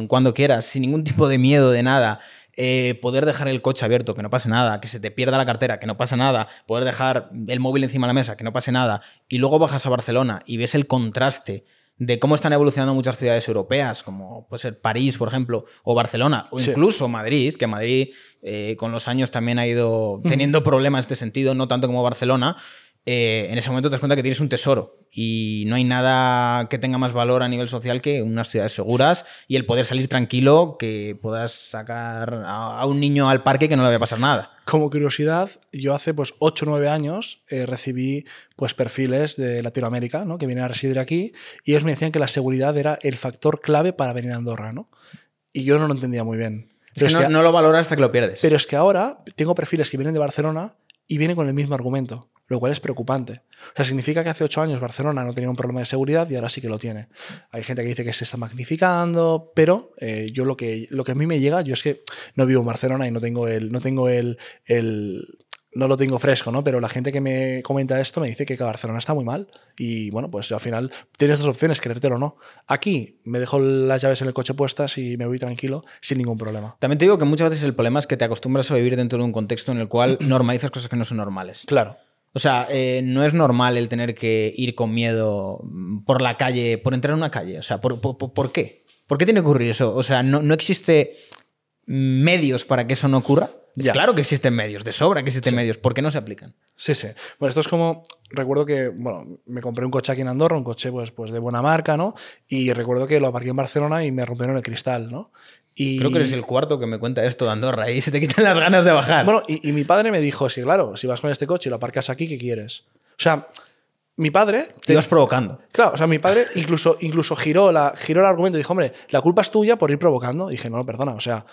cuando quieras, sin ningún tipo de miedo de nada, eh, poder dejar el coche abierto, que no pase nada, que se te pierda la cartera, que no pase nada, poder dejar el móvil encima de la mesa, que no pase nada, y luego bajas a Barcelona y ves el contraste de cómo están evolucionando muchas ciudades europeas, como puede ser París, por ejemplo, o Barcelona, o incluso Madrid, que Madrid eh, con los años también ha ido teniendo problemas en este sentido, no tanto como Barcelona, eh, en ese momento te das cuenta que tienes un tesoro y no hay nada que tenga más valor a nivel social que unas ciudades seguras y el poder salir tranquilo, que puedas sacar a, un niño al parque que no le vaya a pasar nada. Como curiosidad, yo hace pues 8 o 9 años eh, recibí pues perfiles de Latinoamérica ¿no? que vienen a residir aquí y ellos me decían que la seguridad era el factor clave para venir a Andorra. ¿no? Y yo no lo entendía muy bien. Es que no, lo valoras hasta que lo pierdes. Pero es que ahora tengo perfiles que vienen de Barcelona y vienen con el mismo argumento lo cual es preocupante. O sea, significa que hace ocho años Barcelona no tenía un problema de seguridad y ahora sí que lo tiene. Hay gente que dice que se está magnificando, pero eh, yo lo que, lo que a mí me llega, yo es que no vivo en Barcelona y no tengo el, no tengo el, no lo tengo fresco, ¿no? Pero la gente que me comenta esto me dice que Barcelona está muy mal. Y bueno, pues al final tienes dos opciones, querértelo o no. Aquí me dejo las llaves en el coche puestas y me voy tranquilo sin ningún problema. También te digo que muchas veces el problema es que te acostumbras a vivir dentro de un contexto en el cual normalizas cosas que no son normales. Claro. O sea, eh, no es normal el tener que ir con miedo por la calle, por entrar en una calle. O sea, ¿por, por, qué? ¿Por qué tiene que ocurrir eso? O sea, ¿no, no existe medios para que eso no ocurra? Claro que existen medios, de sobra que existen medios. ¿Por qué no se aplican? Sí, sí. Bueno, esto es como. Recuerdo que, bueno, me compré un coche aquí en Andorra, un coche pues, pues de buena marca, ¿no? Y recuerdo que lo aparqué en Barcelona y me rompieron el cristal, ¿no? Y... Creo que eres el cuarto que me cuenta esto de Andorra y se te quitan las ganas de bajar. Bueno, y, mi padre me dijo: sí, claro, si vas con este coche y lo aparcas aquí, ¿qué quieres? O sea, mi padre. Te ibas provocando. Claro, o sea, mi padre incluso, incluso giró, la, giró el argumento y dijo: hombre, la culpa es tuya por ir provocando. dije: no, no, perdona, o sea.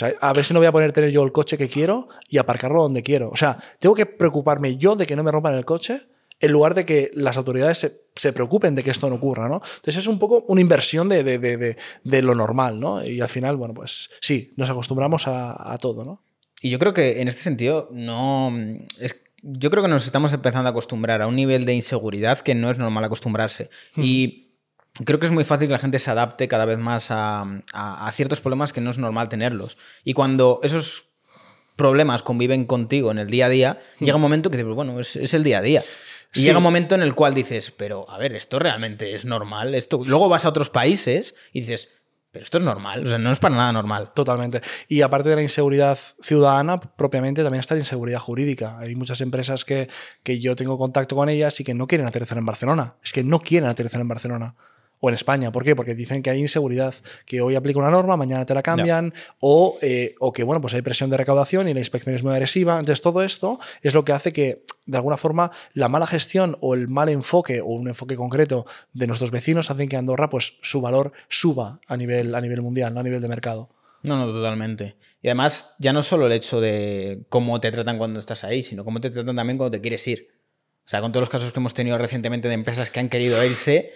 Sea, a ver si no voy a poder tener yo el coche que quiero y aparcarlo donde quiero. O sea, tengo que preocuparme yo de que no me rompan el coche en lugar de que las autoridades se, se preocupen de que esto no ocurra, ¿no? Entonces es un poco una inversión de, de, de, de lo normal, ¿no? Y al final, bueno, pues sí, nos acostumbramos a, a todo, ¿no? Y yo creo que en este sentido no... Es, yo creo que nos estamos empezando a acostumbrar a un nivel de inseguridad que no es normal acostumbrarse. Hmm. Y creo que es muy fácil que la gente se adapte cada vez más a, a, a, ciertos problemas que no es normal tenerlos. Y cuando esos problemas conviven contigo en el día a día, mm. llega un momento que dices, bueno, es, es el día a día. Y sí. llega un momento en el cual dices, pero a ver, esto realmente es normal. Esto... Luego vas a otros países y dices, pero esto es normal, o sea, no es para nada normal. Totalmente. Y aparte de la inseguridad ciudadana, propiamente también está la inseguridad jurídica. Hay muchas empresas que, que yo tengo contacto con ellas y que no quieren aterrizar en Barcelona. Es que no quieren aterrizar en Barcelona o en España. ¿Por qué? Porque dicen que hay inseguridad, que hoy aplica una norma, mañana te la cambian, o, eh, o, que bueno, pues hay presión de recaudación y la inspección es muy agresiva. Entonces, todo esto es lo que hace que, de alguna forma, la mala gestión o el mal enfoque o un enfoque concreto de nuestros vecinos hacen que Andorra, pues, su valor suba a nivel, a nivel mundial, no a nivel de mercado. No, no, totalmente. Y además, ya no solo el hecho de cómo te tratan cuando estás ahí, sino cómo te tratan también cuando te quieres ir. O sea, con todos los casos que hemos tenido recientemente de empresas que han querido irse,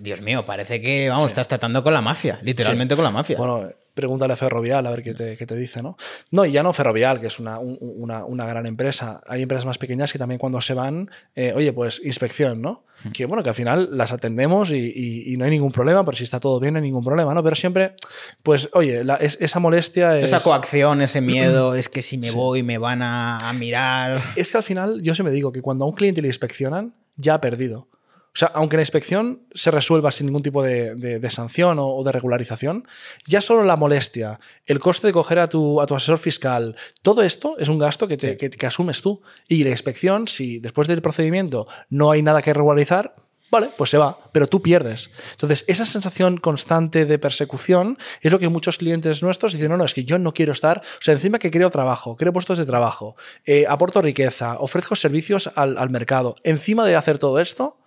Dios mío, parece que, vamos, sí. estás tratando con la mafia, literalmente sí. con la mafia. Bueno, pregúntale a Ferrovial a ver qué te, qué te, dice, ¿no? No, y ya no Ferrovial, que es una, una, una, gran empresa. Hay empresas más pequeñas que también cuando se van, eh, oye, pues inspección, ¿no? Mm. Que bueno, que al final las atendemos y, y, y, no hay ningún problema, pero si está todo bien no hay ningún problema, ¿no? Pero siempre, pues, oye, la, es, esa molestia es... Esa coacción, ese miedo, es que si me sí. voy me van a, a mirar... Es que al final yo se me digo que cuando a un cliente le inspeccionan, ya ha perdido. O sea, aunque la inspección se resuelva sin ningún tipo de, de, de sanción o, o, de regularización, ya solo la molestia, el coste de coger a tu, a tu asesor fiscal, todo esto es un gasto que, te, sí. que, que, asumes tú. Y la inspección, si después del procedimiento no hay nada que regularizar, vale, pues se va, pero tú pierdes. Entonces, esa sensación constante de persecución es lo que muchos clientes nuestros dicen, no, no, es que yo no quiero estar, o sea, encima que creo trabajo, creo puestos de trabajo, eh, aporto riqueza, ofrezco servicios al, al mercado, encima de hacer todo esto,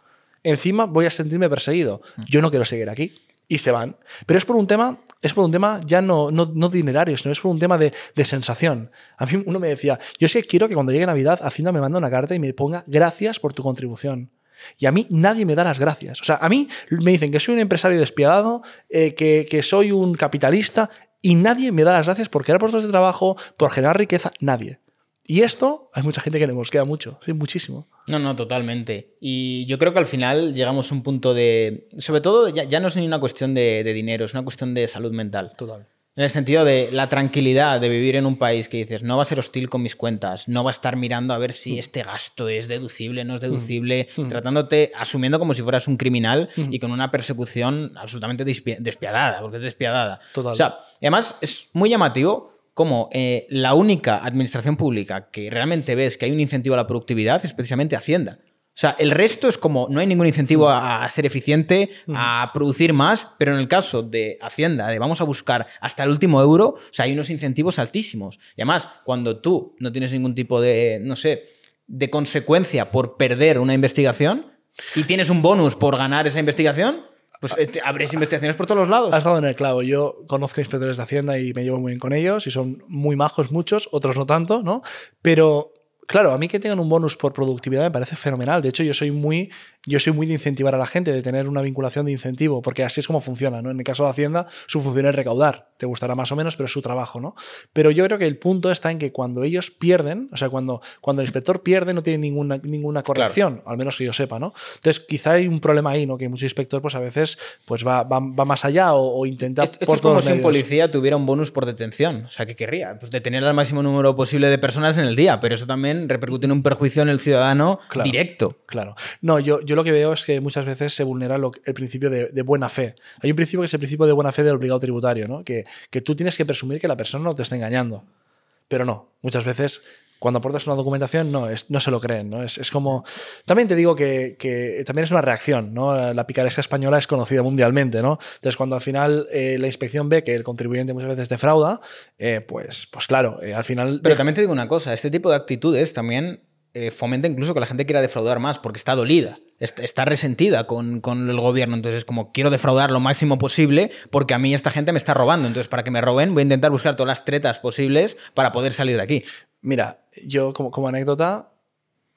encima voy a sentirme perseguido. Yo no quiero seguir aquí. Y se van. Pero es por un tema, es por un tema ya no, no, no dinerario, sino es por un tema de, de, sensación. A mí uno me decía, yo sí quiero que cuando llegue Navidad, Hacienda me manda una carta y me ponga gracias por tu contribución. Y a mí nadie me da las gracias. O sea, a mí me dicen que soy un empresario despiadado, eh, que, que soy un capitalista, y nadie me da las gracias por crear puestos de trabajo, por generar riqueza, nadie. Y esto hay mucha gente que le mosquea mucho, sí, muchísimo. No, no, totalmente. Y yo creo que al final llegamos a un punto de... Sobre todo, ya, ya no es ni una cuestión de, de, dinero, es una cuestión de salud mental. Total. En el sentido de la tranquilidad de vivir en un país que dices, no va a ser hostil con mis cuentas, no va a estar mirando a ver si mm. este gasto es deducible, no es deducible, mm. tratándote, asumiendo como si fueras un criminal mm. y con una persecución absolutamente despiadada, porque es despiadada. Total. O sea, además es muy llamativo como eh, la única administración pública que realmente ves que hay un incentivo a la productividad es precisamente Hacienda. O sea, el resto es como, no hay ningún incentivo a, a ser eficiente, a producir más, pero en el caso de Hacienda, de vamos a buscar hasta el último euro, o sea, hay unos incentivos altísimos. Y además, cuando tú no tienes ningún tipo de, no sé, de consecuencia por perder una investigación y tienes un bonus por ganar esa investigación, pues eh, habréis investigaciones por todos los lados. Has dado en el clavo. Yo conozco inspectores de Hacienda y me llevo muy bien con ellos y son muy majos muchos, otros no tanto, ¿no? Pero claro, a mí que tengan un bonus por productividad me parece fenomenal. De hecho, yo soy muy, yo soy muy de incentivar a la gente, de tener una vinculación de incentivo, porque así es como funciona, ¿no? En el caso de Hacienda, su función es recaudar. Te gustará más o menos, pero es su trabajo, ¿no? Pero yo creo que el punto está en que cuando ellos pierden, o sea, cuando, cuando el inspector pierde, no tiene ninguna, ninguna corrección, claro. al menos que yo sepa, ¿no? Entonces, quizá hay un problema ahí, ¿no? Que muchos inspectores, pues a veces, pues va, va, va más allá o, o intenta. Esto, esto es como si un policía tuviera un bonus por detención. O sea, ¿qué querría? Pues detener al máximo número posible de personas en el día, pero eso también repercute repercute en un perjuicio en el ciudadano claro, directo. Claro. No, yo, yo lo que veo es que muchas veces se vulnera lo, el principio de, de, buena fe. Hay un principio que es el principio de buena fe del obligado tributario, ¿no? Que, que tú tienes que presumir que la persona no te está engañando. Pero no, muchas veces cuando aportas una documentación no, es, no se lo creen. ¿no? Es, es como... También te digo que, que, también es una reacción. ¿no? La picaresca española es conocida mundialmente. ¿no? Entonces, cuando al final eh, la inspección ve que el contribuyente muchas veces defrauda, eh, pues, pues claro, eh, al final... Pero también te digo una cosa, este tipo de actitudes también eh, fomenta incluso que la gente quiera defraudar más porque está dolida, está resentida con, con, el gobierno. Entonces, como quiero defraudar lo máximo posible porque a mí esta gente me está robando. Entonces, para que me roben, voy a intentar buscar todas las tretas posibles para poder salir de aquí. Mira, yo como, como anécdota,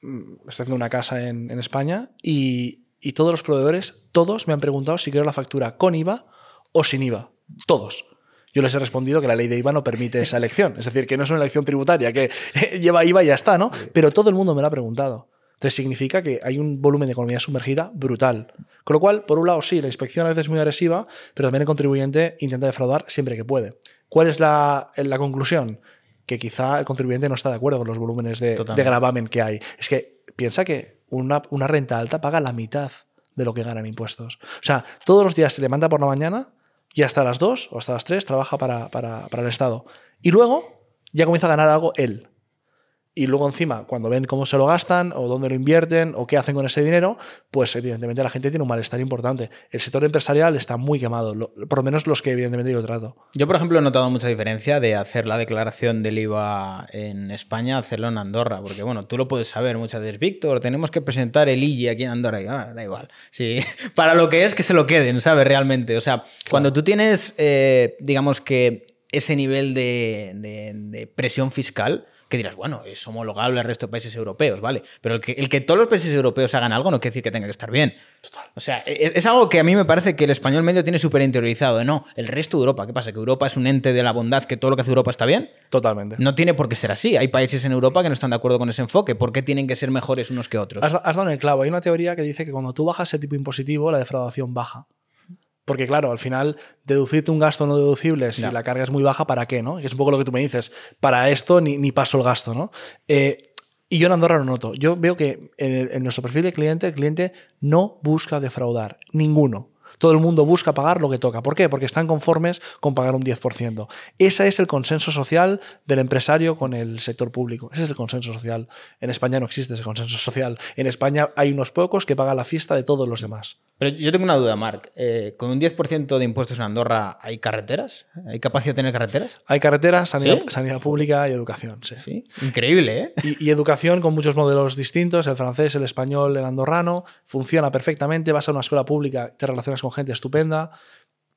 mm, estoy haciendo una casa en, en España y, y todos los proveedores, todos me han preguntado si quiero la factura con IVA o sin IVA. Todos. Yo les he respondido que la ley de IVA no permite esa elección. Es decir, que no es una elección tributaria, que lleva IVA y ya está, ¿no? Pero todo el mundo me lo ha preguntado. Entonces significa que hay un volumen de economía sumergida brutal. Con lo cual, por un lado, sí, la inspección a veces es muy agresiva, pero también el contribuyente intenta defraudar siempre que puede. ¿Cuál es la, la conclusión? Que quizá el contribuyente no está de acuerdo con los volúmenes de, de gravamen que hay. Es que piensa que una, una renta alta paga la mitad de lo que ganan impuestos. O sea, todos los días se le manda por la mañana y hasta las 2 o hasta las 3 trabaja para, para, para, el Estado. Y luego ya comienza a ganar algo él. Y luego encima, cuando ven cómo se lo gastan o dónde lo invierten o qué hacen con ese dinero, pues evidentemente la gente tiene un malestar importante. El sector empresarial está muy quemado, lo, por lo menos los que evidentemente yo trato. Yo, por ejemplo, he notado mucha diferencia de hacer la declaración del IVA en España a hacerlo en Andorra, porque bueno, tú lo puedes saber muchas veces, Víctor, tenemos que presentar el IGI aquí en Andorra. Y, ah, da igual. Sí, para lo que es que se lo queden, ¿sabes? Realmente. O sea, claro. cuando tú tienes, eh, digamos que ese nivel de, de, de presión fiscal, que dirás, bueno, es homologable al resto de países europeos, ¿vale? Pero el que, el que todos los países europeos hagan algo no quiere decir que tenga que estar bien. Total. O sea, es, es algo que a mí me parece que el español medio tiene súper interiorizado. No, el resto de Europa, ¿qué pasa? ¿Que Europa es un ente de la bondad, que todo lo que hace Europa está bien? Totalmente. No tiene por qué ser así. Hay países en Europa que no están de acuerdo con ese enfoque. ¿Por qué tienen que ser mejores unos que otros? Has, has dado en el clavo. Hay una teoría que dice que cuando tú bajas el tipo impositivo, la defraudación baja. Porque, claro, al final, deducirte un gasto no deducible, si no. la carga es muy baja, ¿para qué? ¿no? Es un poco lo que tú me dices. Para esto ni, ni paso el gasto, ¿no? Eh, y yo en Andorra lo noto. Yo veo que en, el, en, nuestro perfil de cliente, el cliente no busca defraudar. Ninguno. Todo el mundo busca pagar lo que toca. ¿Por qué? Porque están conformes con pagar un 10%. Ese es el consenso social del empresario con el sector público. Ese es el consenso social. En España no existe ese consenso social. En España hay unos pocos que pagan la fiesta de todos los demás. Pero yo tengo una duda, Marc. Eh, ¿Con un 10% de impuestos en Andorra hay carreteras? ¿Hay capacidad de tener carreteras? Hay carreteras, sanidad, ¿Sí? sanidad pública y educación. Sí. ¿Sí? Increíble, ¿eh? Y, y, educación con muchos modelos distintos, el francés, el español, el andorrano. Funciona perfectamente. Vas a una escuela pública, te relacionas con gente estupenda.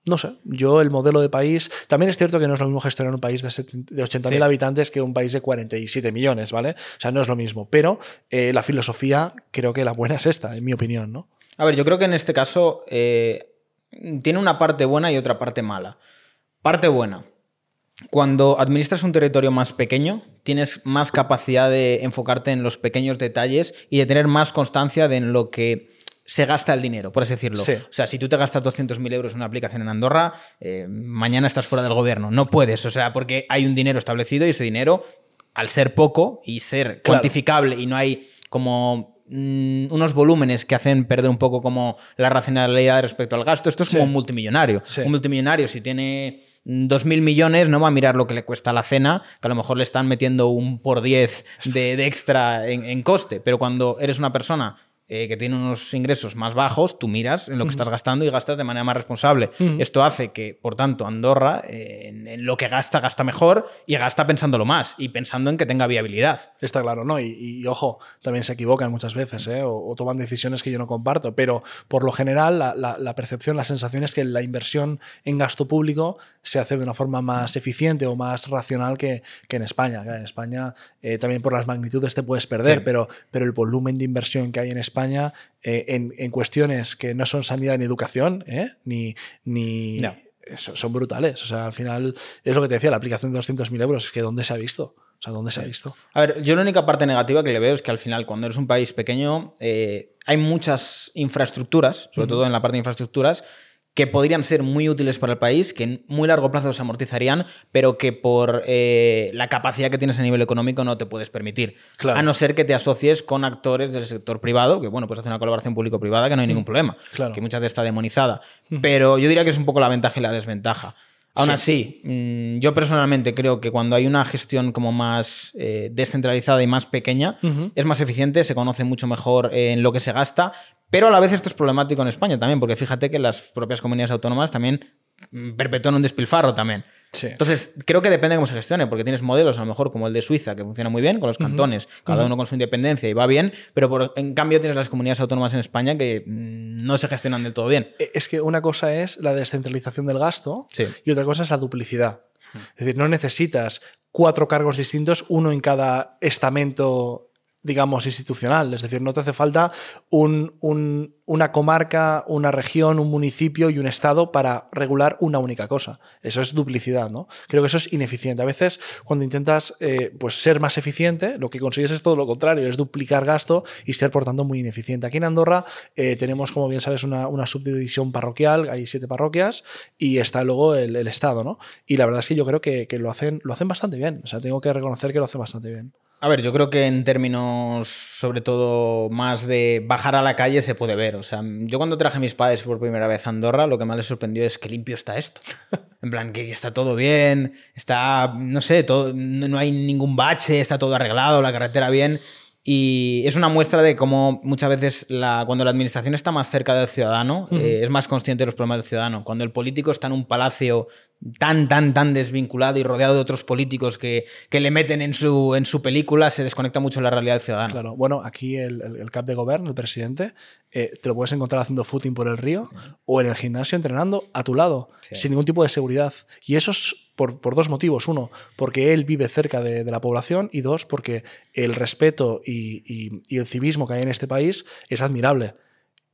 No sé, yo el modelo de país. También es cierto que no es lo mismo gestionar un país de, de 80.000 sí. habitantes que un país de 47 millones, ¿vale? O sea, no es lo mismo. Pero eh, la filosofía, creo que la buena es esta, en mi opinión, ¿no? A ver, yo creo que en este caso eh, tiene una parte buena y otra parte mala. Parte buena. Cuando administras un territorio más pequeño, tienes más capacidad de enfocarte en los pequeños detalles y de tener más constancia de en lo que se gasta el dinero, por así decirlo. Sí. O sea, si tú te gastas 200.000 euros en una aplicación en Andorra, eh, mañana estás fuera del gobierno. No puedes, o sea, porque hay un dinero establecido y ese dinero, al ser poco y ser claro. cuantificable y no hay como mmm, unos volúmenes que hacen perder un poco como la racionalidad respecto al gasto, esto es sí. como un multimillonario. Sí. Un multimillonario, si tiene 2.000 millones, no va a mirar lo que le cuesta la cena, que a lo mejor le están metiendo un por 10 de, de extra en, en coste, pero cuando eres una persona eh, que tiene unos ingresos más bajos, tú miras en lo que estás gastando y gastas de manera más responsable. Uh -huh. Esto hace que, por tanto, Andorra, eh, en, en, lo que gasta, gasta mejor y gasta pensándolo más y pensando en que tenga viabilidad. Está claro, ¿no? Y, y ojo, también se equivocan muchas veces ¿eh? o, o, toman decisiones que yo no comparto, pero por lo general la, la, la, percepción, la sensación es que la inversión en gasto público se hace de una forma más eficiente o más racional que, que en España. En España eh, también por las magnitudes te puedes perder, sí. pero, pero el volumen de inversión que hay en España España eh, en, en, cuestiones que no son sanidad ni educación, ¿eh? ni, ni no. son brutales. O sea, al final es lo que te decía, la aplicación de 200.000 euros, es que ¿dónde se ha visto? O sea, ¿dónde se ha visto? A ver, yo la única parte negativa que le veo es que al final, cuando eres un país pequeño, eh, hay muchas infraestructuras, sobre uh -huh. todo en la parte de infraestructuras, que podrían ser muy útiles para el país, que en muy largo plazo se amortizarían, pero que por eh, la capacidad que tienes a nivel económico no te puedes permitir. Claro. A no ser que te asocies con actores del sector privado, que bueno, pues hacer una colaboración público-privada que no hay ningún problema, claro. que muchas veces está demonizada. Pero yo diría que es un poco la ventaja y la desventaja. Aún sí. así, mmm, yo personalmente creo que cuando hay una gestión como más eh, descentralizada y más pequeña, uh -huh. es más eficiente, se conoce mucho mejor eh, en lo que se gasta, pero a la vez esto es problemático en España también, porque fíjate que las propias comunidades autónomas también mm, perpetúan un despilfarro también. Sí. Entonces, creo que depende de cómo se gestione, porque tienes modelos, a lo mejor como el de Suiza, que funciona muy bien, con los cantones, uh -huh. cada uno con su independencia y va bien, pero por, en cambio tienes las comunidades autónomas en España que mmm, no se gestionan del todo bien. E, es que una cosa es la descentralización del gasto sí. y otra cosa es la duplicidad. Es decir, no necesitas cuatro cargos distintos, uno en cada estamento digamos, institucional. Es decir, no te hace falta un, una comarca, una región, un municipio y un estado para regular una única cosa. Eso es duplicidad, ¿no? Creo que eso es ineficiente. A veces, cuando intentas eh, pues, ser más eficiente, lo que consigues es todo lo contrario, es duplicar gasto y ser, por tanto, muy ineficiente. Aquí en Andorra eh, tenemos, como bien sabes, una, subdivisión parroquial, hay siete parroquias, y está luego el, estado, ¿no? Y la verdad es que yo creo que, que, lo, hacen, lo hacen bastante bien. O sea, tengo que reconocer que lo hacen bastante bien. A ver, yo creo que en términos, sobre todo, más de bajar a la calle se puede ver. O sea, yo cuando traje a mis padres por primera vez a Andorra, lo que más les sorprendió es que limpio está esto. En plan, que está todo bien, está, no sé, todo, no hay ningún bache, está todo arreglado, la carretera bien. Y es una muestra de cómo muchas veces la, cuando la administración está más cerca del ciudadano, eh, es más consciente de los problemas del ciudadano. Cuando el político está en un palacio tan, tan, tan desvinculado y rodeado de otros políticos que, que le meten en su, en su película, se desconecta mucho de la realidad del ciudadano. Claro, bueno, aquí el, el, cap de gobierno, el presidente, eh, te lo puedes encontrar haciendo footing por el río o en el gimnasio entrenando a tu lado, sin ningún tipo de seguridad. Y eso es por, por dos motivos. Uno, porque él vive cerca de, de, la población y dos, porque el respeto y, y, y el civismo que hay en este país es admirable.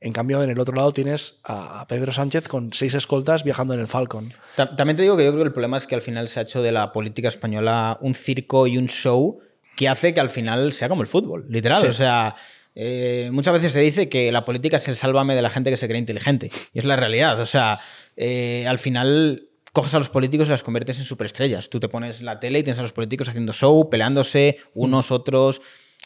En cambio, en el otro lado tienes a Pedro Sánchez con seis escoltas viajando en el Falcon. También te digo que yo creo que el problema es que al final se ha hecho de la política española un circo y un show que hace que al final sea como el fútbol, literal. O sea, eh, muchas veces se dice que la política es el sálvame de la gente que se cree inteligente. Y es la realidad. O sea, eh, al final coges a los políticos y las conviertes en superestrellas. Tú te pones la tele y tienes a los políticos haciendo show, peleándose unos, otros.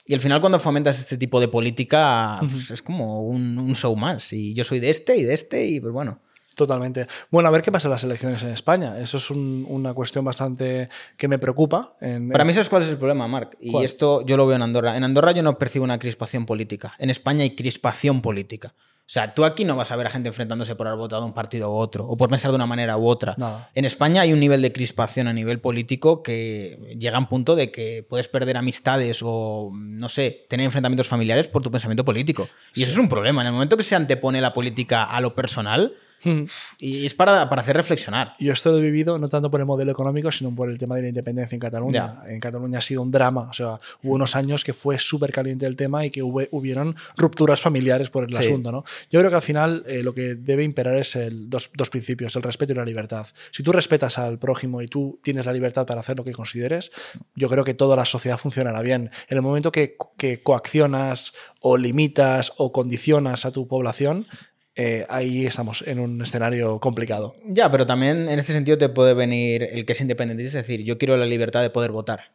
Y al final cuando fomentas este tipo de política pues, es como un, show más. Y yo soy de este y de este y pues bueno. Totalmente. Bueno, a ver qué pasa en las elecciones en España. Eso es una cuestión bastante que me preocupa. Para mí, ¿sabes cuál es el problema, Marc? Y esto yo lo veo en Andorra. En Andorra yo no percibo una crispación política. En España hay crispación política. O sea, tú aquí no vas a ver a gente enfrentándose por haber votado un partido u otro, o por pensar de una manera u otra. En España hay un nivel de crispación a nivel político que llega a un punto de que puedes perder amistades o, no sé, tener enfrentamientos familiares por tu pensamiento político. Y eso es un problema. En el momento que se antepone la política a lo personal, y es para, para, hacer reflexionar. Yo esto he vivido no tanto por el modelo económico, sino por el tema de la independencia en Cataluña. En Cataluña ha sido un drama. O sea, hubo unos años que fue súper caliente el tema y que hubo, hubieron rupturas familiares por el asunto. ¿no? Yo creo que al final eh, lo que debe imperar es el, dos, dos, principios, el respeto y la libertad. Si tú respetas al prójimo y tú tienes la libertad para hacer lo que consideres, yo creo que toda la sociedad funcionará bien. En el momento que, que coaccionas o limitas o condicionas a tu población, eh, ahí estamos en un escenario complicado. Ya, pero también en este sentido te puede venir el que es independentista, es decir, yo quiero la libertad de poder votar.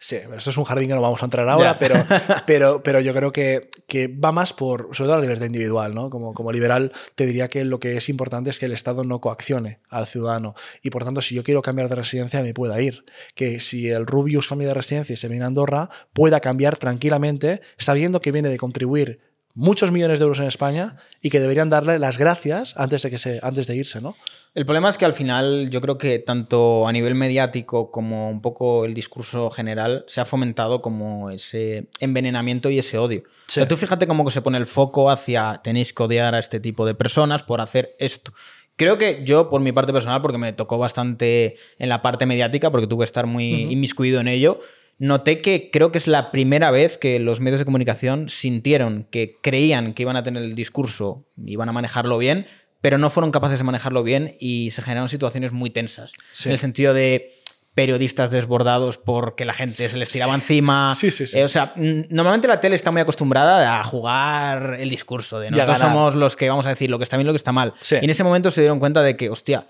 Sí, esto es un jardín que no vamos a entrar ahora, pero, pero, pero yo creo que, que, va más por, sobre todo la libertad individual, ¿no? Como, como liberal te diría que lo que es importante es que el Estado no coaccione al ciudadano y por tanto si yo quiero cambiar de residencia me pueda ir. Que si el Rubius cambia de residencia y se viene a Andorra, pueda cambiar tranquilamente sabiendo que viene de contribuir muchos millones de euros en España y que deberían darle las gracias antes de, que se, antes de irse, ¿no? El problema es que al final yo creo que tanto a nivel mediático como un poco el discurso general se ha fomentado como ese envenenamiento y ese odio. O sea, tú fíjate cómo se pone el foco hacia tenéis que odiar a este tipo de personas por hacer esto. Creo que yo, por mi parte personal, porque me tocó bastante en la parte mediática, porque tuve que estar muy inmiscuido en ello, noté que creo que es la primera vez que los medios de comunicación sintieron que creían que iban a tener el discurso, iban a manejarlo bien, pero no fueron capaces de manejarlo bien y se generaron situaciones muy tensas. En el sentido de periodistas desbordados porque la gente se les tiraba encima. Sí, sí, sí. Eh, o sea, normalmente la tele está muy acostumbrada a jugar el discurso de nosotros somos los que vamos a decir lo que está bien y lo que está mal. Y en ese momento se dieron cuenta de que, hostia,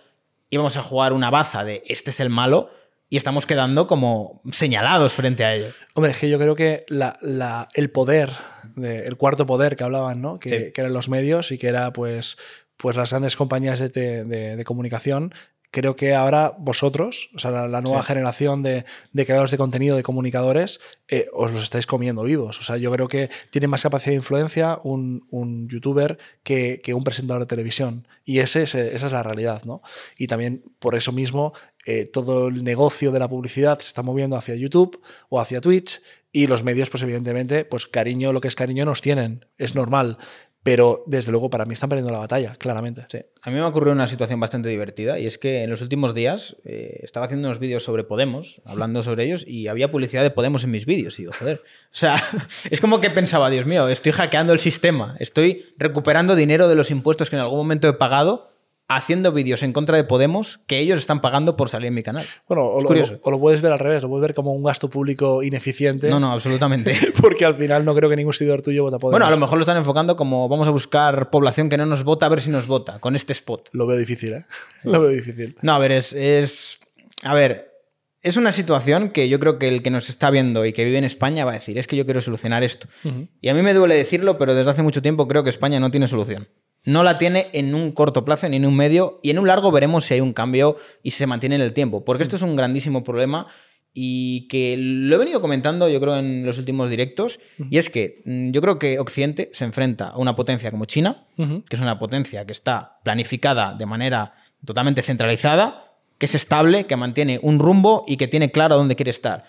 íbamos a jugar una baza de este es el malo y estamos quedando como señalados frente a ello. Hombre, es que yo creo que el poder, el cuarto poder que hablaban, ¿no? Que, eran los medios y que era pues, pues las grandes compañías de, comunicación, creo que ahora vosotros, o sea, la, nueva generación de, creadores de contenido, de comunicadores, eh, os los estáis comiendo vivos. O sea, yo creo que tiene más capacidad de influencia un, youtuber que, un presentador de televisión. Y ese, esa es la realidad, ¿no? Y también por eso mismo eh, todo el negocio de la publicidad se está moviendo hacia YouTube o hacia Twitch y los medios, pues evidentemente, pues cariño, lo que es cariño nos tienen, es normal pero desde luego para mí están perdiendo la batalla, claramente. Sí. A mí me ha ocurrido una situación bastante divertida y es que en los últimos días eh, estaba haciendo unos vídeos sobre Podemos, hablando sobre ellos, y había publicidad de Podemos en mis vídeos. Y digo, joder, o sea, es como que pensaba, Dios mío, estoy hackeando el sistema, estoy recuperando dinero de los impuestos que en algún momento he pagado haciendo vídeos en contra de Podemos que ellos están pagando por salir en mi canal. Bueno, o, lo, curioso. o lo puedes ver al revés, lo puedes ver como un gasto público ineficiente. No, no, absolutamente. Porque al final no creo que ningún seguidor tuyo vota Podemos. Bueno, a lo mejor lo están enfocando como vamos a buscar población que no nos vota a ver si nos vota con este spot. Lo veo difícil, ¿eh? Lo veo difícil. No, a ver, es, es- A ver, es una situación que yo creo que el que nos está viendo y que vive en España va a decir, es que yo quiero solucionar esto. Y a mí me duele decirlo, pero desde hace mucho tiempo creo que España no tiene solución. No la tiene en un corto plazo ni en un medio, y en un largo veremos si hay un cambio y si se mantiene en el tiempo, porque esto es un grandísimo problema y que lo he venido comentando yo creo en los últimos directos, y es que mm, yo creo que Occidente se enfrenta a una potencia como China, que es una potencia que está planificada de manera totalmente centralizada, que es estable, que mantiene un rumbo y que tiene claro dónde quiere estar.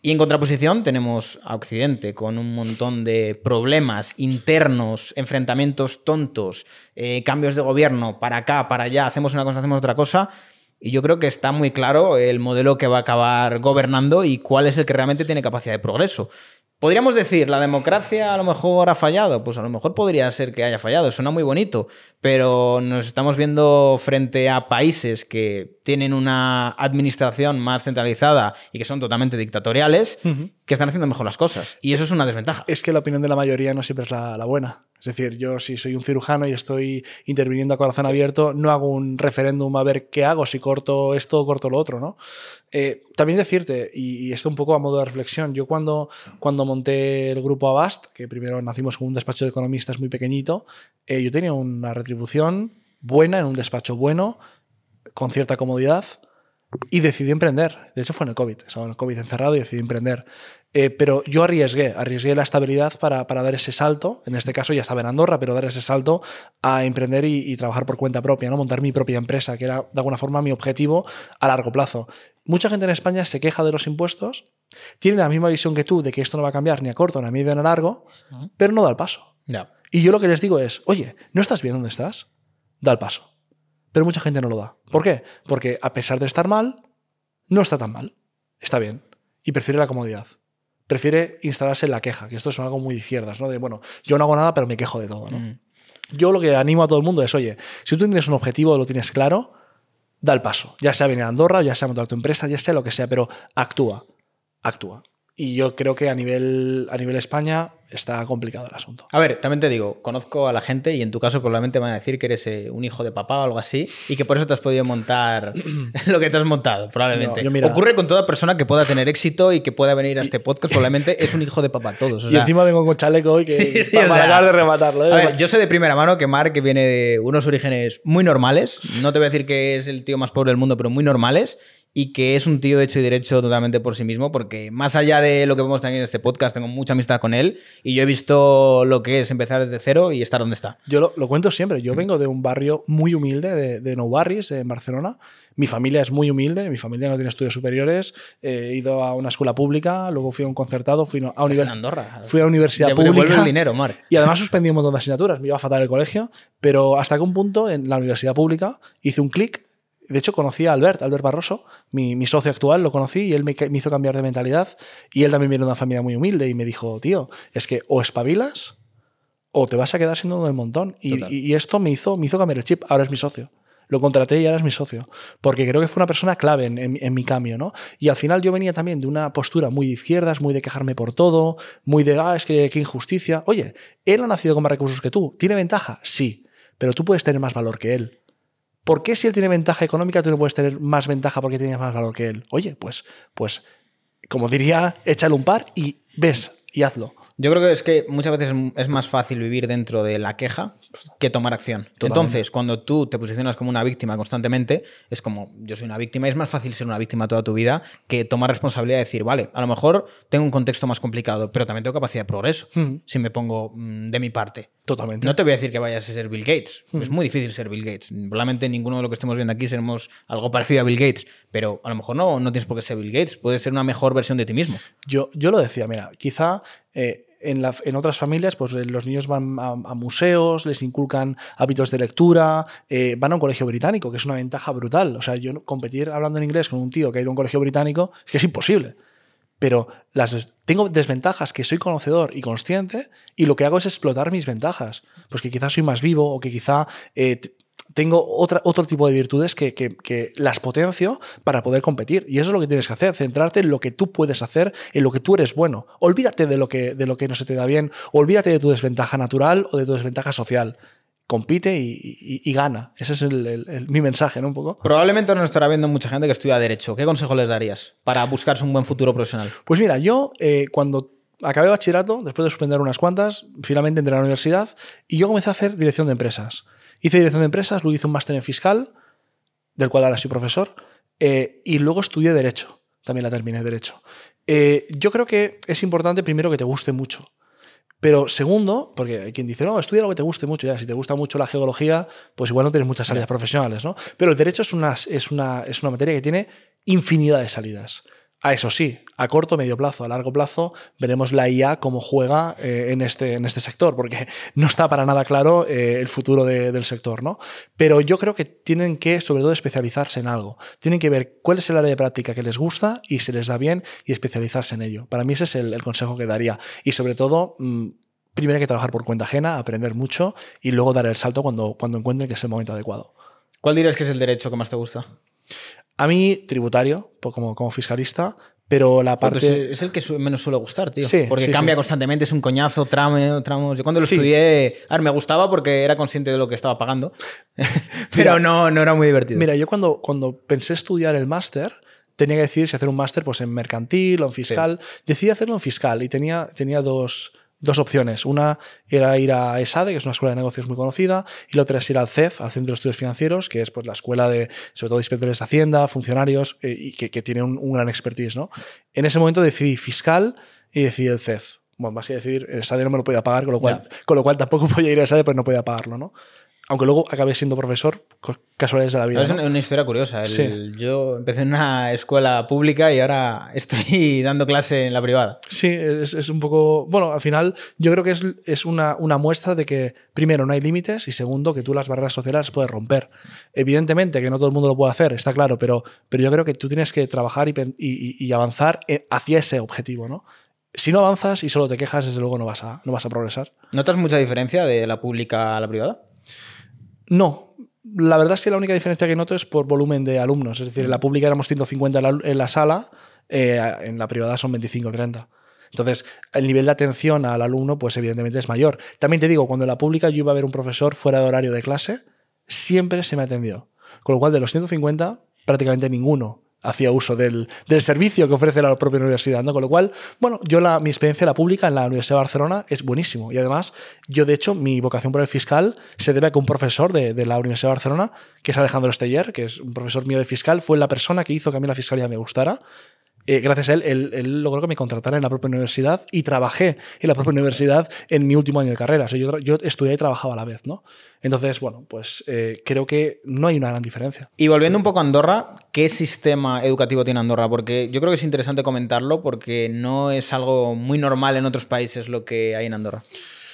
Y en contraposición tenemos a Occidente con un montón de problemas internos, enfrentamientos tontos, eh, cambios de gobierno para acá, para allá, hacemos una cosa, hacemos otra cosa. Y yo creo que está muy claro el modelo que va a acabar gobernando y cuál es el que realmente tiene capacidad de progreso. Podríamos decir, la democracia a lo mejor ha fallado, pues a lo mejor podría ser que haya fallado, suena muy bonito, pero nos estamos viendo frente a países que tienen una administración más centralizada y que son totalmente dictatoriales, que están haciendo mejor las cosas. Y eso es una desventaja. Es que la opinión de la mayoría no siempre es la, la buena. Es decir, yo si soy un cirujano y estoy interviniendo a corazón abierto, no hago un referéndum a ver qué hago, si corto esto o corto lo otro, ¿no? Eh, también decirte, y, y esto un poco a modo de reflexión, yo cuando, cuando monté el grupo Avast, que primero nacimos con un despacho de economistas muy pequeñito, eh, yo tenía una retribución buena en un despacho bueno, con cierta comodidad, y decidí emprender. De hecho, fue en el COVID. Estaba en el COVID encerrado y decidí emprender. Eh, pero yo arriesgué, arriesgué la estabilidad para, para dar ese salto. En este caso ya estaba en Andorra, pero dar ese salto a emprender y, y trabajar por cuenta propia, ¿no? montar mi propia empresa, que era de alguna forma mi objetivo a largo plazo. Mucha gente en España se queja de los impuestos, tiene la misma visión que tú de que esto no va a cambiar ni a corto, ni a medio, ni a largo, pero no da el paso. Y yo lo que les digo es, oye, ¿no estás bien donde estás? Da el paso. Pero mucha gente no lo da. ¿Por qué? Porque a pesar de estar mal, no está tan mal. Está bien. Y prefiere la comodidad. Prefiere instalarse en la queja, que esto es algo muy de izquierdas, ¿no? De, bueno, yo no hago nada, pero me quejo de todo, ¿no? Mm. Yo lo que animo a todo el mundo es, oye, si tú tienes un objetivo, lo tienes claro, da el paso. Ya sea venir a Andorra, ya sea montar tu empresa, ya sea lo que sea, pero actúa. Actúa. Y yo creo que a nivel, a nivel España está complicado el asunto. A ver, también te digo, conozco a la gente y en tu caso probablemente van a decir que eres eh, un hijo de papá o algo así y que por eso te has podido montar lo que te has montado, probablemente. No, yo mira- Ocurre con toda persona que pueda tener éxito y que pueda venir a este podcast, probablemente es un hijo de papá todos. o y encima vengo con chaleco hoy que Sí, para, acabar de rematarlo. ¿eh? A ver, yo sé de primera mano que Mark que viene de unos orígenes muy normales. No te voy a decir que es el tío más pobre del mundo, pero muy normales. Y que es un tío hecho y derecho totalmente por sí mismo, porque más allá de lo que vemos también en este podcast, tengo mucha amistad con él y yo he visto lo que es empezar desde cero y estar donde está. Yo lo, lo cuento siempre. Yo vengo de un barrio muy humilde, de, de Nou Barris, en Barcelona. Mi familia es muy humilde, mi familia no tiene estudios superiores. eh, he ido a una escuela pública, luego fui a un concertado, fui a, univers- Andorra. fui a universidad Te devuelve pública. el dinero, Mark. Y además suspendí un montón de asignaturas, me iba a fatal el colegio, pero hasta que un punto en la universidad pública hice un clic. De hecho, conocí a Albert, Albert Barroso, mi, mi socio actual, lo conocí y él me, me hizo cambiar de mentalidad. Y él también viene de una familia muy humilde y me dijo, tío, es que o espabilas o te vas a quedar siendo uno del montón. Y, esto me hizo, me hizo cambiar el chip. Ahora es mi socio. Lo contraté y ahora es mi socio. Porque creo que fue una persona clave en, en- en mi cambio, ¿no? Y al final yo venía también de una postura muy de izquierdas, muy de quejarme por todo, muy de, ah, es que qué injusticia. Oye, él ha nacido con más recursos que tú. ¿Tiene ventaja? Sí. Pero tú puedes tener más valor que él. ¿Por qué si él tiene ventaja económica tú no puedes tener más ventaja porque tienes más valor que él? Oye, pues, pues, como diría, échale un par y ves y hazlo. Yo creo que es que muchas veces es más fácil vivir dentro de la queja que tomar acción. Entonces, cuando tú te posicionas como una víctima constantemente, es como yo soy una víctima y es más fácil ser una víctima toda tu vida que tomar responsabilidad y decir, vale, a lo mejor tengo un contexto más complicado, pero también tengo capacidad de progreso si me pongo mm, de mi parte. Totalmente. No te voy a decir que vayas a ser Bill Gates. Es muy difícil ser Bill Gates. Probablemente ninguno de lo que estemos viendo aquí seremos algo parecido a Bill Gates, pero a lo mejor no, no tienes por qué ser Bill Gates. Puedes ser una mejor versión de ti mismo. Yo, yo lo decía, mira, quizá eh, en, otras familias, pues eh, los niños van a, museos, les inculcan hábitos de lectura, eh, van a un colegio británico, que es una ventaja brutal. O sea, yo competir hablando en inglés con un tío que ha ido a un colegio británico es que es imposible. Pero las, tengo desventajas que soy conocedor y consciente y lo que hago es explotar mis ventajas. Pues que quizás soy más vivo o que quizá eh, tengo otra, otro tipo de virtudes que, que- que las potencio para poder competir. Y eso es lo que tienes que hacer, centrarte en lo que tú puedes hacer, en lo que tú eres bueno. Olvídate de lo que, de lo que no se te da bien, olvídate de tu desventaja natural o de tu desventaja social. Compite y, y- y gana. Ese es el- el- el- mi mensaje, ¿no? Un poco. Probablemente nos estará viendo mucha gente que estudia Derecho. ¿Qué consejo les darías para buscarse un buen futuro profesional? Pues mira, yo eh, cuando acabé bachillerato, después de suspender unas cuantas, finalmente entré a la universidad y yo comencé a hacer dirección de empresas. Hice dirección de empresas, luego hice un máster en fiscal, del cual ahora soy profesor, eh, y luego estudié Derecho. También la terminé Derecho. Eh, yo creo que es importante primero que te guste mucho. Pero segundo, porque hay quien dice, no, estudia lo que te guste mucho, ya, si te gusta mucho la geología, pues igual no tienes muchas salidas profesionales, ¿no? Pero el derecho es una, es una, es una materia que tiene infinidad de salidas. A eso sí, a corto, medio plazo, a largo plazo, veremos la IA cómo juega eh, en, este, en este sector, porque no está para nada claro eh, el futuro de- del sector, ¿no? Pero yo creo que tienen que, sobre todo, especializarse en algo. Tienen que ver cuál es el área de práctica que les gusta y se les da bien y especializarse en ello. Para mí ese es el, el consejo que daría. Y sobre todo, mm, primero hay que trabajar por cuenta ajena, aprender mucho y luego dar el salto cuando, cuando encuentren que es el momento adecuado. ¿Cuál dirías que es el derecho que más te gusta? A mí, tributario, pues como, como fiscalista, pero la Pues parte... es el que menos suele gustar, tío. Sí, porque sí, cambia sí. constantemente, es un coñazo, tramo, tramos. Yo cuando lo estudié, a ver, me gustaba porque era consciente de lo que estaba pagando, pero Mira, no, no era muy divertido. Mira, yo cuando, cuando pensé estudiar el máster, tenía que decidir si hacer un máster pues, en mercantil o en fiscal. Decidí hacerlo en fiscal y tenía, tenía dos, dos opciones. Una era ir a ESADE, que es una escuela de negocios muy conocida, y la otra es ir al CEF, al Centro de Estudios Financieros, que es pues, la escuela de, sobre todo, inspectores de Hacienda, funcionarios, eh, y que, que tiene un, un gran expertise. ¿no? En ese momento decidí fiscal y decidí el CEF. Bueno, más que decir, el ESADE no me lo podía pagar, con lo cual, con lo cual tampoco podía ir a ESADE, pues no podía pagarlo, ¿no? Aunque luego acabé siendo profesor, casualidades de la vida. Es ¿no? una, historia curiosa. El- Sí. Yo empecé en una escuela pública y ahora estoy dando clase en la privada. Sí, es, es un poco. Bueno, al final yo creo que es, es una, una muestra de que, primero, no hay límites y segundo, que tú las barreras sociales las puedes romper. Evidentemente que no todo el mundo lo puede hacer, está claro, pero, pero yo creo que tú tienes que trabajar y, y- avanzar en- hacia ese objetivo, ¿no? Si no avanzas y solo te quejas, desde luego no vas a, no vas a progresar. ¿Notas mucha diferencia de la pública a la privada? No. La verdad es que la única diferencia que noto es por volumen de alumnos. Es decir, en la pública éramos 150 en la, en la sala, eh, en la privada son 25 o 30. Entonces, el nivel de atención al alumno, pues evidentemente es mayor. También te digo, cuando en la pública yo iba a ver un profesor fuera de horario de clase, siempre se me atendió. Con lo cual, de los 150, prácticamente ninguno hacía uso del, del servicio que ofrece la propia universidad. ¿no? Con lo cual, bueno, yo la, mi experiencia en la pública en la Universidad de Barcelona es buenísimo. Y además, yo de hecho, mi vocación por el fiscal se debe a que un profesor de, de la Universidad de Barcelona, que es Alejandro Esteller, que es un profesor mío de fiscal, fue la persona que hizo que a mí la fiscalía me gustara. Eh, gracias a él, él, él logró que me contratara en la propia universidad y trabajé en la propia universidad en mi último año de carrera. O sea, yo estudié y trabajaba a la vez, ¿no? Entonces, bueno, pues eh, creo que no hay una gran diferencia. Y volviendo un poco a Andorra, ¿qué sistema educativo tiene Andorra? Porque yo creo que es interesante comentarlo porque no es algo muy normal en otros países lo que hay en Andorra.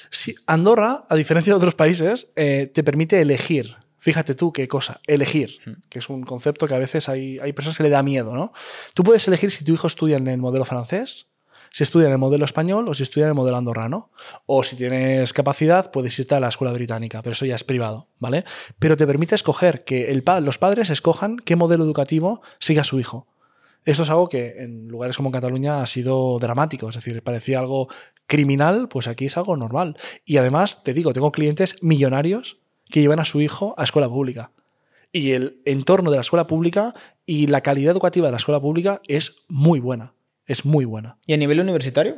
Sí, Andorra, a diferencia de otros países, eh, te permite elegir. Fíjate tú qué cosa, elegir, que es un concepto que a veces hay, hay personas que le da miedo, ¿no? Tú puedes elegir si tu hijo estudia en el modelo francés, si estudia en el modelo español o si estudia en el modelo andorrano. O si tienes capacidad, puedes irte a la escuela británica, pero eso ya es privado, ¿vale? Pero te permite escoger que el pa- los padres escojan qué modelo educativo siga su hijo. Esto es algo que en lugares como Cataluña ha sido dramático, es decir, parecía algo criminal, pues aquí es algo normal. Y además, te digo, tengo clientes millonarios que llevan a su hijo a escuela pública. Y el entorno de la escuela pública y la calidad educativa de la escuela pública es muy buena. Es muy buena. ¿Y a nivel universitario?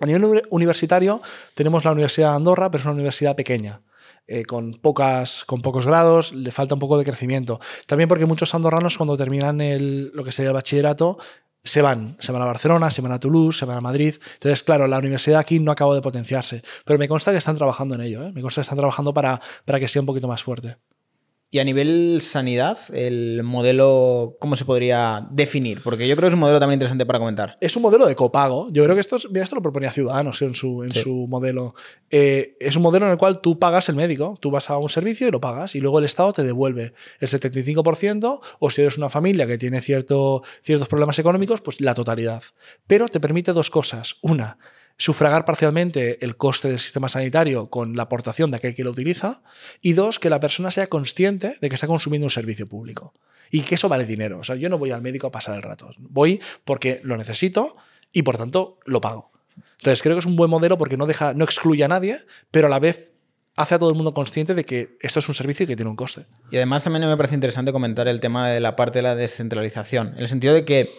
A nivel uni- universitario tenemos la Universidad de Andorra, pero es una universidad pequeña. eh, con, pocas, con pocos grados, le falta un poco de crecimiento. También porque muchos andorranos cuando terminan el, lo que sería el bachillerato se van, se van a Barcelona, se van a Toulouse, se van a Madrid. Entonces, claro, la universidad aquí no acaba de potenciarse, pero me consta que están trabajando en ello, ¿eh? me consta que están trabajando para, para que sea un poquito más fuerte. Y a nivel sanidad, el modelo, ¿cómo se podría definir? Porque yo creo que es un modelo también interesante para comentar. Es un modelo de copago. Yo creo que esto, mira, esto lo proponía Ciudadanos en su, en su modelo. Eh, es un modelo en el cual tú pagas el médico, tú vas a un servicio y lo pagas, y luego el Estado te devuelve el 75%, o si eres una familia que tiene cierto, ciertos problemas económicos, pues la totalidad. Pero te permite dos cosas. Una, sufragar parcialmente el coste del sistema sanitario con la aportación de aquel que lo utiliza, y dos, que la persona sea consciente de que está consumiendo un servicio público y que eso vale dinero. O sea, yo no voy al médico a pasar el rato, voy porque lo necesito y por tanto lo pago. Entonces creo que es un buen modelo porque no, deja, no excluye a nadie, pero a la vez hace a todo el mundo consciente de que esto es un servicio y que tiene un coste. Y además también me parece interesante comentar el tema de la parte de la descentralización, en el sentido de que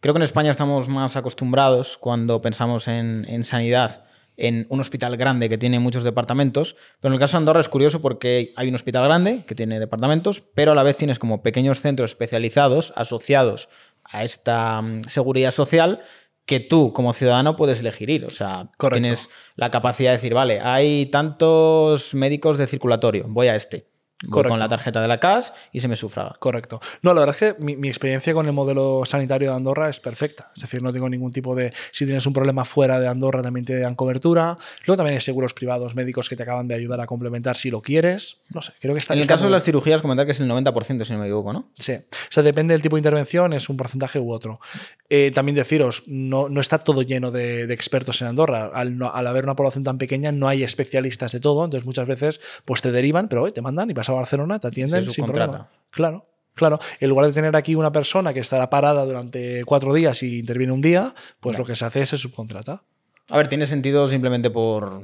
Creo que en España estamos más acostumbrados cuando pensamos en, sanidad en un hospital grande que tiene muchos departamentos, pero en el caso de Andorra es curioso porque hay un hospital grande que tiene departamentos, pero a la vez tienes como pequeños centros especializados asociados a esta mm, seguridad social que tú como ciudadano puedes elegir ir. O sea, tienes la capacidad de decir, vale, hay tantos médicos de circulatorio, voy a este con la tarjeta de la CAS y se me sufraga. Correcto. No, la verdad es que mi, experiencia con el modelo sanitario de Andorra es perfecta. Es decir, no tengo ningún tipo de. Si tienes un problema fuera de Andorra, también te dan cobertura. Luego también hay seguros privados médicos que te acaban de ayudar a complementar si lo quieres. No sé, creo que está. En el caso de las cirugías, comentar que es el 90%, si no me equivoco, ¿no? Sí. O sea, depende del tipo de intervención, es un porcentaje u otro. Eh, también deciros, no, no está todo lleno de, expertos en Andorra. Al, al, haber una población tan pequeña, no hay especialistas de todo. Entonces, muchas veces pues te derivan, pero hoy te mandan y vas a Barcelona, te atienden sin problema. Claro. Claro, en lugar de tener aquí una persona que estará parada durante cuatro días y interviene un día, pues lo que se hace es se subcontrata. A ver, tiene sentido simplemente por,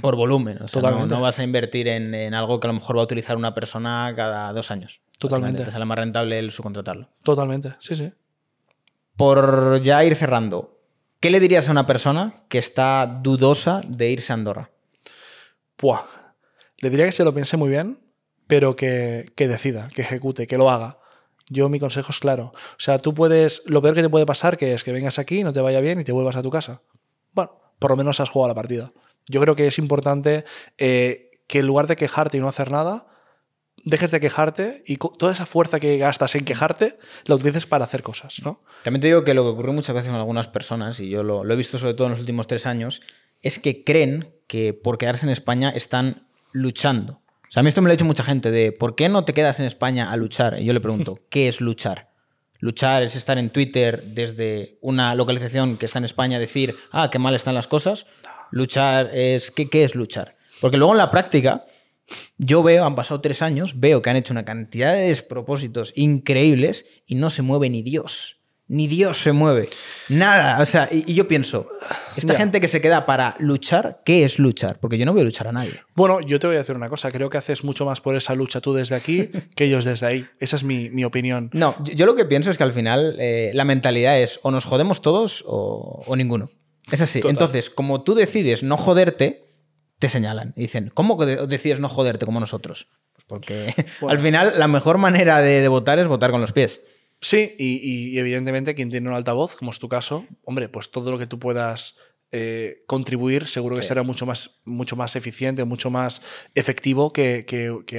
por volumen. O sea, no, vas a invertir en, algo que a lo mejor va a utilizar una persona cada dos años. Totalmente. Te sale más rentable el subcontratarlo. Totalmente, sí, sí. Por ya ir cerrando, ¿qué le dirías a una persona que está dudosa de irse a Andorra? Puah. Le diría que se lo piense muy bien, pero que, decida, que ejecute, que lo haga. Yo mi consejo es claro. O sea, tú puedes, lo peor que te puede pasar que es que vengas aquí, no te vaya bien y te vuelvas a tu casa. Bueno, por lo menos has jugado la partida. Yo creo que es importante eh, que en lugar de quejarte y no hacer nada, dejes de quejarte y toda esa fuerza que gastas en quejarte la utilices para hacer cosas, ¿no? También te digo que lo que ocurre muchas veces con algunas personas, y yo lo, lo he visto sobre todo en los últimos tres años, es que creen que por quedarse en España están luchando o sea, a mí esto me lo ha dicho mucha gente de ¿por qué no te quedas en España a luchar? Y yo le pregunto, ¿qué es luchar? Luchar es estar en Twitter desde una localización que está en España, decir, ah, qué mal están las cosas. Luchar es, ¿qué, qué es luchar? Porque luego en la práctica, yo veo, han pasado tres años, veo que han hecho una cantidad de despropósitos increíbles y no se mueve ni Dios ni Dios se mueve. Nada. O sea, y, yo pienso, esta gente que se queda para luchar, ¿qué es luchar? Porque yo no voy a luchar a nadie. Bueno, yo te voy a decir una cosa. Creo que haces mucho más por esa lucha tú desde aquí que ellos desde ahí. Esa es mi, opinión. No, yo, lo que pienso es que al final eh, la mentalidad es o nos jodemos todos o, ninguno. Es así. Entonces, como tú decides no joderte, te señalan y dicen, ¿cómo decides no joderte como nosotros? Pues porque al final la mejor manera de votar es votar con los pies. Sí, y, evidentemente quien tiene un altavoz, como es tu caso, hombre, pues todo lo que tú puedas eh, contribuir seguro que será mucho más, mucho más eficiente, mucho más efectivo que,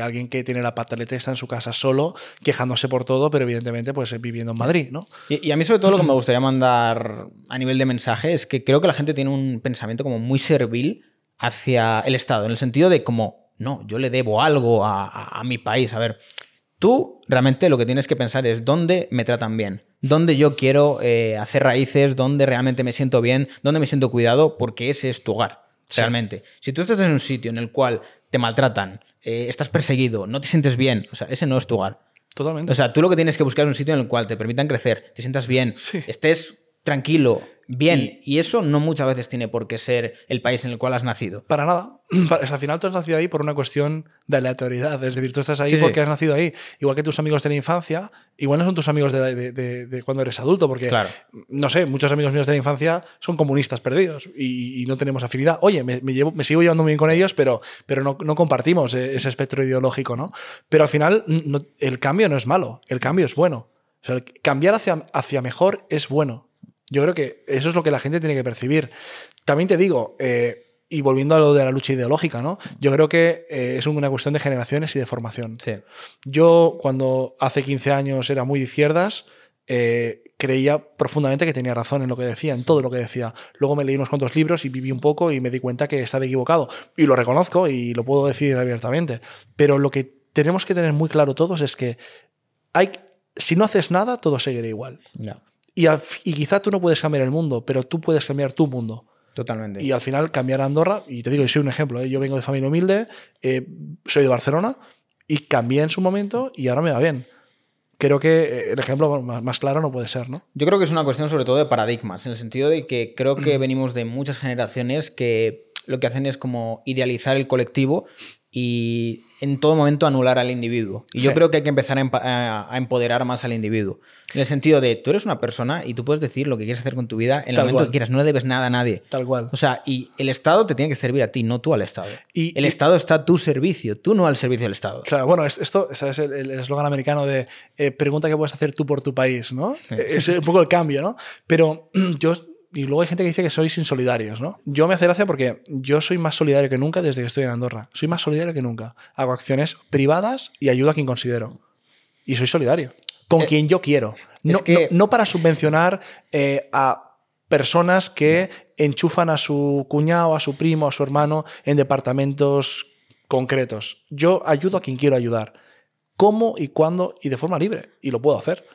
alguien que tiene la pataleta y está en su casa solo, quejándose por todo, pero evidentemente pues viviendo en Madrid, ¿no? Y, a mí sobre todo lo que me gustaría mandar a nivel de mensaje es que creo que la gente tiene un pensamiento como muy servil hacia el Estado, en el sentido de como, no, yo le debo algo a mi país, a ver Tú realmente lo que tienes que pensar es dónde me tratan bien, dónde yo quiero eh, hacer raíces, dónde realmente me siento bien, dónde me siento cuidado, porque ese es tu hogar, realmente. Si tú estás en un sitio en el cual te maltratan, eh, estás perseguido, no te sientes bien, o sea, ese no es tu hogar. Totalmente. O sea, tú lo que tienes que buscar es un sitio en el cual te permitan crecer, te sientas bien, estés tranquilo, bien. Y, eso no muchas veces tiene por qué ser el país en el cual has nacido. Para nada. Al final tú has nacido ahí por una cuestión de aleatoriedad. Es decir, tú estás ahí porque has nacido ahí. Igual que tus amigos de la infancia, igual no son tus amigos de, cuando eres adulto, porque, no sé, muchos amigos míos de la infancia son comunistas perdidos y, no tenemos afinidad. Oye, me, llevo, me, sigo llevando muy bien con ellos, pero, pero no, compartimos e, ese espectro ideológico, ¿no? Pero al final el cambio no es malo, el cambio es bueno. O sea, cambiar hacia, hacia mejor es bueno. Yo creo que eso es lo que la gente tiene que percibir. También te digo, eh, y volviendo a lo de la lucha ideológica, ¿no? Yo creo que eh, es una cuestión de generaciones y de formación. Sí. Yo, cuando hace 15 años era muy de izquierdas, eh, creía profundamente que tenía razón en lo que decía, en todo lo que decía. Luego me leí unos cuantos libros y viví un poco y me di cuenta que estaba equivocado. Y lo reconozco y lo puedo decir abiertamente. Pero lo que tenemos que tener muy claro todos es que hay, si no haces nada, todo seguirá igual. No, Y, al- y quizá tú no puedes cambiar el mundo, pero tú puedes cambiar tu mundo. totalmente. Y al final cambiar a Andorra, y te digo, yo soy un ejemplo, ¿eh? yo vengo de familia humilde, eh, soy de Barcelona y cambié en su momento y ahora me va bien. Creo que eh, el ejemplo más claro no puede ser, ¿no? Yo creo que es una cuestión sobre todo de paradigmas, en el sentido de que creo que venimos de muchas generaciones que lo que hacen es como idealizar el colectivo y en todo momento anular al individuo. Y yo creo que hay que empezar a, empoderar más al individuo. En el sentido de, tú eres una persona y tú puedes decir lo que quieres hacer con tu vida en el momento cual. que quieras, no le debes nada a nadie. Tal cual. O sea, y el Estado te tiene que servir a ti, no tú al Estado. Y- el y- Estado está a tu servicio, tú no al servicio del Estado. Claro, bueno, es- esto el el eslogan americano de eh, pregunta qué puedes hacer tú por tu país, ¿no? Es un poco el cambio, ¿no? Pero yo, y luego hay gente que dice que sois insolidarios, ¿no? Yo me hace gracia porque yo soy más solidario que nunca desde que estoy en Andorra. Soy más solidario que nunca. Hago acciones privadas y ayudo a quien considero. Y soy solidario. Con Eh, quien yo quiero. No, que- no- no para subvencionar eh, a personas que enchufan a su cuñado, a su primo, a su hermano en departamentos concretos. Yo ayudo a quien quiero ayudar. ¿Cómo y cuándo y de forma libre? Y lo puedo hacer.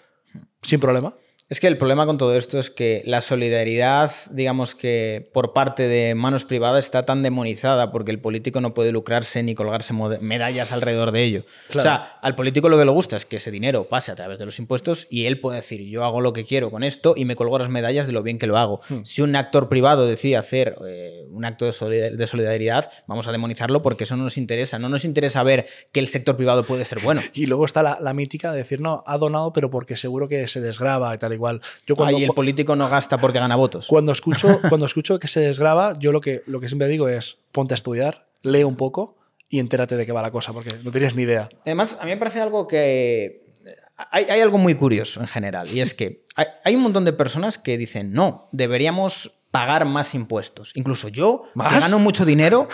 Sin problema. Es que el problema con todo esto es que la solidaridad, digamos que por parte de manos privadas está tan demonizada porque el político no puede lucrarse ni colgarse medallas alrededor de ello. Claro. O sea, al político lo que le gusta es que ese dinero pase a través de los impuestos y él puede decir, yo hago lo que quiero con esto y me colgo las medallas de lo bien que lo hago. Hmm. Si un actor privado decide hacer eh, un acto de solidar- de solidaridad, vamos a demonizarlo porque eso no nos interesa. No nos interesa ver que el sector privado puede ser bueno. Y luego está la, la mítica de decir, no, ha donado, pero porque seguro que se desgraba y tal igual. Yo cuando, el político no gasta porque gana votos. cuando, escucho, cuando escucho que se desgraba, yo lo que, lo que siempre digo es, ponte a estudiar, lee un poco y entérate de qué va la cosa, porque no tienes ni idea. Además, a mí me parece algo que... Hay, hay algo muy curioso en general, y es que hay, hay un montón de personas que dicen, no, deberíamos pagar más impuestos. Incluso yo, que gano mucho dinero,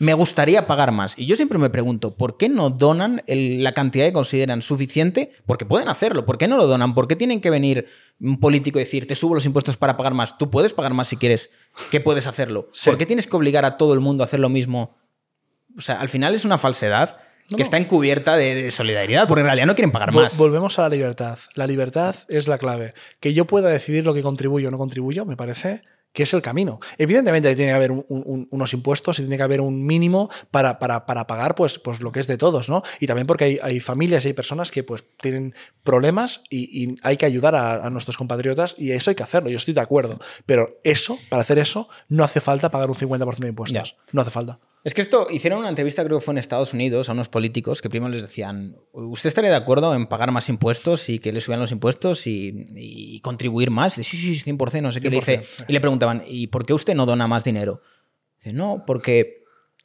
me gustaría pagar más. Y yo siempre me pregunto, ¿por qué no donan el- la cantidad que consideran suficiente? Porque pueden hacerlo. ¿Por qué no lo donan? ¿Por qué tienen que venir un político y decir, te subo los impuestos para pagar más? Tú puedes pagar más si quieres, que puedes hacerlo. Sí. ¿Por qué tienes que obligar a todo el mundo a hacer lo mismo? O sea, al final es una falsedad que no. está encubierta de, de solidaridad, porque en realidad no quieren pagar Vol- más. Volvemos a la libertad. La libertad es la clave. Que yo pueda decidir lo que contribuyo o no contribuyo, me parece que es el camino. Evidentemente tiene que haber un- un- unos impuestos y tiene que haber un mínimo para, para- para pagar pues, pues lo que es de todos, ¿no? Y también porque hay, hay familias y hay personas que pues tienen problemas y, y hay que ayudar a, a nuestros compatriotas y eso hay que hacerlo, yo estoy de acuerdo. Pero eso, para hacer eso, no hace falta pagar un 50% de impuestos. No hace falta. Es que esto hicieron una entrevista, creo que fue en Estados Unidos, a unos políticos que primero les decían: ¿Usted estaría de acuerdo en pagar más impuestos y que le subieran los impuestos y, y contribuir más? Y dice, sí, sí, 100%, no sé qué. Le dice, 100%, y le preguntaban: ¿y por qué usted no dona más dinero? Dice, no, porque.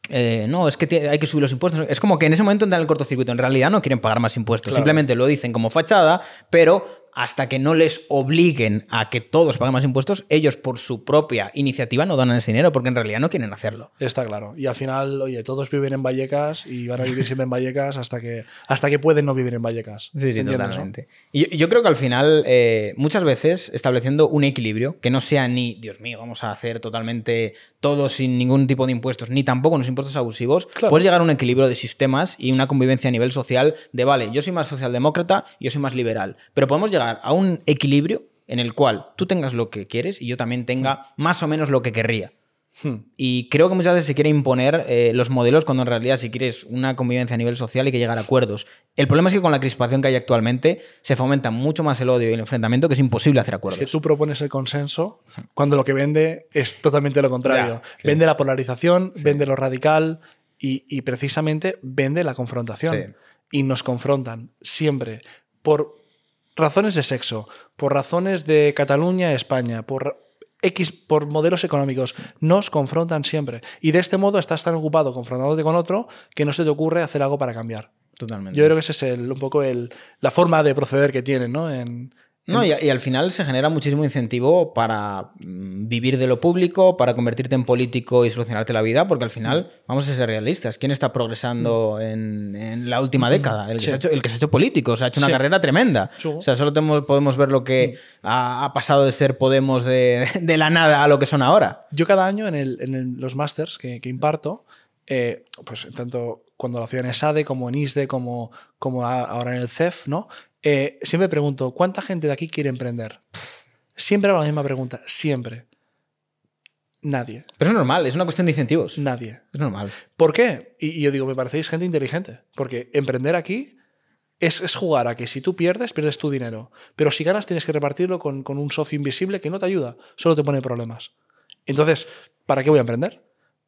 eh, no, es que hay que subir los impuestos. Es como que en ese momento entran en el cortocircuito. En realidad no quieren pagar más impuestos. Claro. Simplemente lo dicen como fachada, pero hasta que no les obliguen a que todos paguen más impuestos, ellos por su propia iniciativa no donan ese dinero porque en realidad no quieren hacerlo. Está claro. Y al final, oye, todos viven en Vallecas y van a vivir siempre en Vallecas hasta que, hasta que pueden no vivir en Vallecas. Sí, sí, totalmente. Y yo, yo creo que al final, eh, muchas veces, estableciendo un equilibrio que no sea ni, Dios mío, vamos a hacer totalmente todo sin ningún tipo de impuestos, ni tampoco unos impuestos abusivos, Claro. puedes llegar a un equilibrio de sistemas y una convivencia a nivel social de, vale, yo soy más socialdemócrata, yo soy más liberal, pero podemos llegar a un equilibrio en el cual tú tengas lo que quieres y yo también tenga más o menos lo que querría. Hmm. Y creo que muchas veces se quiere imponer eh, los modelos cuando en realidad si quieres una convivencia a nivel social hay que llegar a acuerdos. El problema es que con la crispación que hay actualmente se fomenta mucho más el odio y el enfrentamiento que es imposible hacer Es acuerdos. que tú propones el consenso cuando lo que vende es totalmente lo contrario. Ya, sí. Vende la polarización, vende lo radical y, y precisamente vende la confrontación. Sí. Y nos confrontan siempre por razones de sexo, por razones de Cataluña, España, por X, por modelos económicos, nos confrontan siempre. Y de este modo estás tan ocupado confrontándote con otro que no se te ocurre hacer algo para cambiar. Totalmente. Yo creo que esa es el- un poco el- la forma de proceder que tienen ¿no? en, No, y, y al final se genera muchísimo incentivo para mm, vivir de lo público, para convertirte en político y solucionarte la vida, porque al final, vamos a ser realistas, ¿quién está progresando en, en la última década? El que, Sí. se ha hecho, el que se ha hecho político, o sea, ha hecho una Sí. carrera tremenda. Sí. O sea, solo tenemos- podemos ver lo que ha, ha pasado de ser Podemos de, de la nada a lo que son ahora. Yo cada año en, el- en el- los másters que, que imparto, eh, pues tanto cuando lo hacía en ESADE como en ISDE, como, como ahora en el CEF, ¿no? Eh, siempre pregunto, ¿cuánta gente de aquí quiere emprender? Siempre hago la misma pregunta, siempre. Nadie, Pero es normal, es una cuestión de incentivos. nadie. Es normal. ¿Por qué? Y, y yo digo, me parecéis gente inteligente, porque emprender aquí es, es jugar a que si tú pierdes, pierdes tu dinero, pero si ganas tienes que repartirlo con, con un socio invisible que no te ayuda, solo te pone problemas. Entonces, ¿para qué voy a emprender?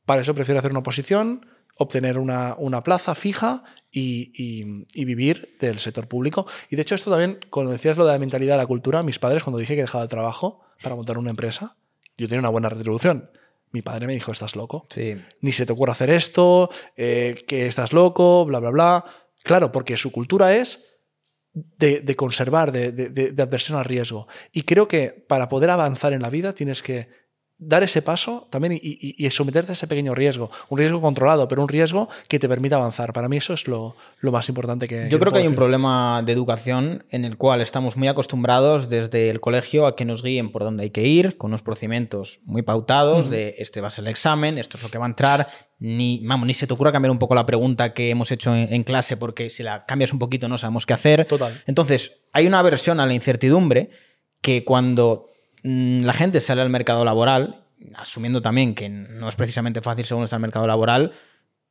Para eso prefiero hacer una oposición, obtener una, una plaza fija y, y- y vivir del sector público. Y de hecho esto también, cuando decías lo de la mentalidad de la cultura, mis padres cuando dije que dejaba el trabajo para montar una empresa, yo tenía una buena retribución. Mi padre me dijo, estás loco Sí. ni se te ocurre hacer esto, eh, que estás loco, bla, bla, bla. Claro, porque su cultura es de, de conservar, de, de- de- de adversión al riesgo. Y creo que para poder avanzar en la vida tienes que dar ese paso también y, y- y someterte a ese pequeño riesgo. Un riesgo controlado, pero un riesgo que te permita avanzar. Para mí eso es lo, lo más importante que... Yo creo que hay un problema de educación en el cual estamos muy acostumbrados desde el colegio a que nos guíen por dónde hay que ir, con unos procedimientos muy pautados de este va a ser el examen, esto es lo que va a entrar, ni, vamos, ni se te ocurra cambiar un poco la pregunta que hemos hecho en, en clase porque si la cambias un poquito no sabemos qué hacer. Total. Entonces, hay una aversión a la incertidumbre que cuando la gente sale al mercado laboral, asumiendo también que no es precisamente fácil según está el mercado laboral,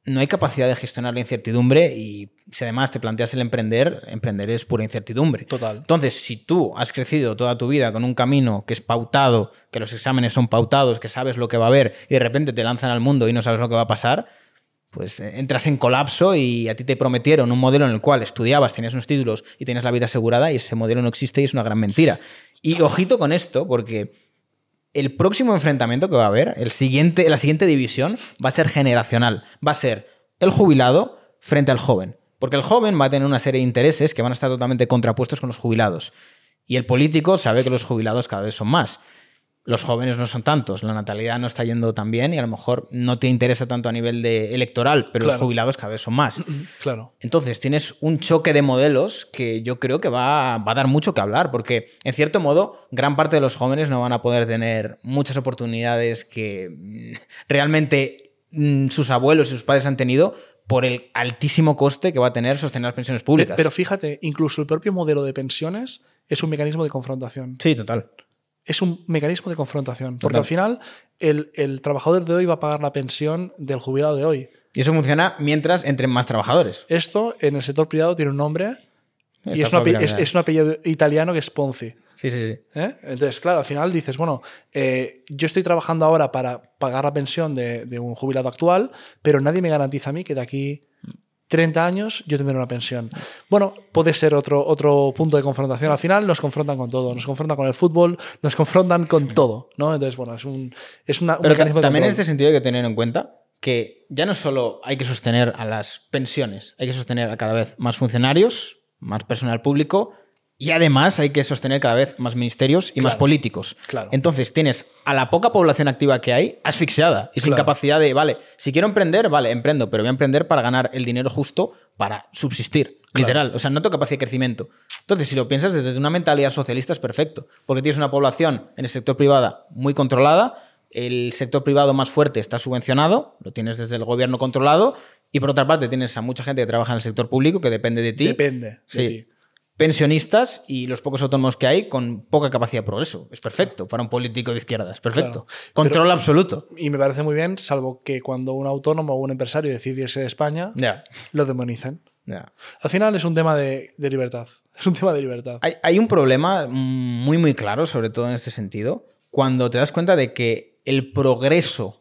no hay capacidad de gestionar la incertidumbre y si además te planteas el emprender, emprender es pura incertidumbre. Total. Entonces, si tú has crecido toda tu vida con un camino que es pautado, que los exámenes son pautados, que sabes lo que va a haber y de repente te lanzan al mundo y no sabes lo que va a pasar, pues eh, entras en colapso y a ti te prometieron un modelo en el cual estudiabas, tenías unos títulos y tenías la vida asegurada y ese modelo no existe y es una gran mentira. Y ojito con esto, porque el próximo enfrentamiento que va a haber, el siguiente, la siguiente división, va a ser generacional. Va a ser el jubilado frente al joven. Porque el joven va a tener una serie de intereses que van a estar totalmente contrapuestos con los jubilados. Y el político sabe que los jubilados cada vez son más. Los jóvenes no son tantos, la natalidad no está yendo tan bien y a lo mejor no te interesa tanto a nivel de electoral, pero los jubilados cada vez son más. Claro. Entonces tienes un choque de modelos que yo creo que va, va a dar mucho que hablar, porque en cierto modo gran parte de los jóvenes no van a poder tener muchas oportunidades que mm, realmente mm, sus abuelos y sus padres han tenido por el altísimo coste que va a tener sostener las pensiones Pe- públicas. Pero fíjate, incluso el propio modelo de pensiones es un mecanismo de confrontación. sí, total. Es un mecanismo de confrontación. Porque Total. al final el, el trabajador de hoy va a pagar la pensión del jubilado de hoy. Y eso funciona mientras entren más trabajadores. Esto en el sector privado tiene un nombre y es un apellido italiano que es Ponzi. Sí, sí, sí. ¿eh? Entonces, claro, al final dices, bueno, eh, yo estoy trabajando ahora para pagar la pensión de, de un jubilado actual, pero nadie me garantiza a mí que de aquí 30 años yo tendré una pensión. Bueno, puede ser otro, otro punto de confrontación. Al final nos confrontan con todo. Nos confrontan con el fútbol, nos confrontan con todo. ¿no? Entonces, bueno, es un, es una- un Pero ta- mecanismo de también en este sentido hay que tener en cuenta que ya no solo hay que sostener a las pensiones, hay que sostener a cada vez más funcionarios, más personal público y además hay que sostener cada vez más ministerios y más políticos. Claro. Entonces tienes a la poca población activa que hay asfixiada y sin Claro. capacidad de, vale, si quiero emprender, vale, emprendo, pero voy a emprender para ganar el dinero justo para subsistir, literal. O sea, no tengo capacidad de crecimiento. Entonces, si lo piensas desde una mentalidad socialista es perfecto, porque tienes una población en el sector privado muy controlada, el sector privado más fuerte está subvencionado, lo tienes desde el gobierno controlado, y por otra parte tienes a mucha gente que trabaja en el sector público que depende de ti. Depende de Sí. ti. Pensionistas y los pocos autónomos que hay con poca capacidad de progreso. Es perfecto para un político de izquierdas. Perfecto. Claro. Control absoluto. Y me parece muy bien, salvo que cuando un autónomo o un empresario decide irse de España, lo demonicen. Al final es un tema de, de libertad. Es un tema de libertad. Hay, hay un problema muy, muy claro, sobre todo en este sentido, cuando te das cuenta de que el progreso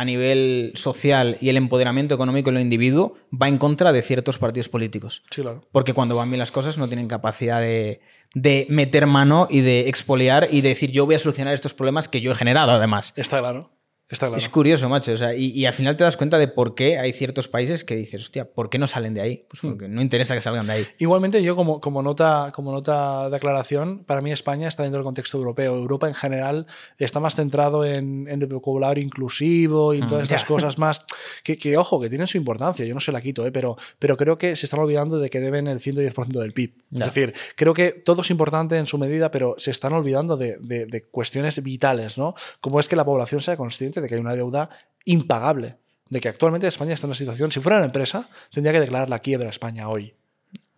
a nivel social y el empoderamiento económico del individuo va en contra de ciertos partidos políticos. Sí, claro. Porque cuando van bien las cosas no tienen capacidad de, de meter mano y de expoliar y de decir yo voy a solucionar estos problemas que yo he generado además. Está claro. Está claro. Es curioso, macho. O sea, y, y al final te das cuenta de por qué hay ciertos países que dices, hostia, ¿por qué no salen de ahí? Pues porque no interesa que salgan de ahí. Igualmente, yo como, como, nota, como nota de aclaración, para mí España está dentro del contexto europeo. Europa en general está más centrado en, en el vocabulario inclusivo y todas Mm, estas cosas más que, que, ojo, que tienen su importancia, yo no se la quito, ¿eh? pero, pero creo que se están olvidando de que deben el 110% del PIB. Ya. Es decir, creo que todo es importante en su medida, pero se están olvidando de, de, de cuestiones vitales, ¿no? Como es que la población sea consciente de que hay una deuda impagable, de que actualmente España está en una situación, si fuera una empresa, tendría que declarar la quiebra a España hoy.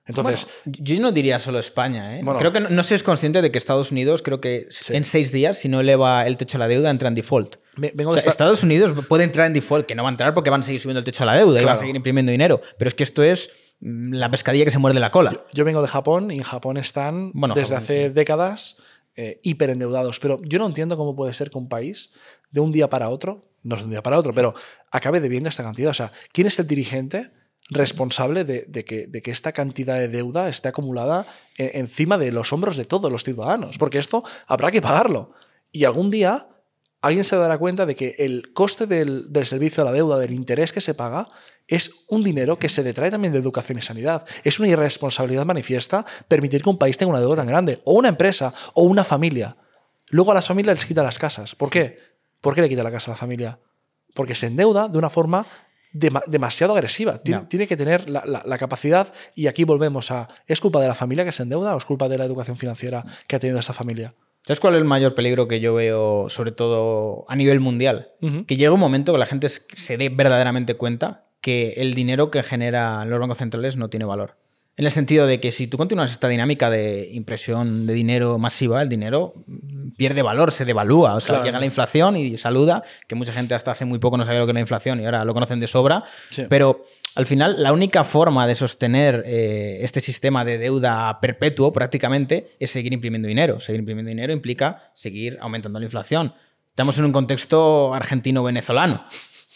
Entonces, Bueno, yo no diría solo España, ¿eh? Bueno. creo que no, no se es consciente de que Estados Unidos, creo que Sí. en seis días, si no eleva el techo de la deuda, entra en default. ve- vengo O de sea, esta- Estados Unidos puede entrar en default, que no va a entrar porque van a seguir subiendo el techo de la deuda y van a seguir imprimiendo dinero. Pero es que esto es mm, la pescadilla que se muerde la cola. Yo vengo de Japón y en Japón están Bueno, desde Japón, hace décadas eh, hiperendeudados. Pero yo no entiendo cómo puede ser que un país de un día para otro, no es de un día para otro, pero acabe debiendo esta cantidad. O sea, ¿quién es el dirigente responsable de, de que, de que esta cantidad de deuda esté acumulada e- encima de los hombros de todos los ciudadanos? Porque esto habrá que pagarlo. Y algún día alguien se dará cuenta de que el coste del, del servicio de la deuda, del interés que se paga, es un dinero que se detrae también de educación y sanidad. Es una irresponsabilidad manifiesta permitir que un país tenga una deuda tan grande, o una empresa, o una familia. Luego a las familias les quita las casas. ¿Por qué? ¿Por qué le quita la casa a la familia? Porque se endeuda de una forma dema- demasiado agresiva. Tiene, que tener la, la- la capacidad, y aquí volvemos a, ¿es culpa de la familia que se endeuda o es culpa de la educación financiera que ha tenido esta familia? ¿Sabes cuál es el mayor peligro que yo veo, sobre todo a nivel mundial? Que llega un momento que la gente se dé verdaderamente cuenta que el dinero que generan los bancos centrales no tiene valor. En el sentido de que si tú continúas esta dinámica de impresión de dinero masiva, el dinero pierde valor, se devalúa. O sea, Claro. llega la inflación y saluda, que mucha gente hasta hace muy poco no sabía lo que era la inflación y ahora lo conocen de sobra. Sí. Pero al final, la única forma de sostener eh, este sistema de deuda perpetuo prácticamente es seguir imprimiendo dinero. Seguir imprimiendo dinero implica seguir aumentando la inflación. Estamos en un contexto argentino-venezolano.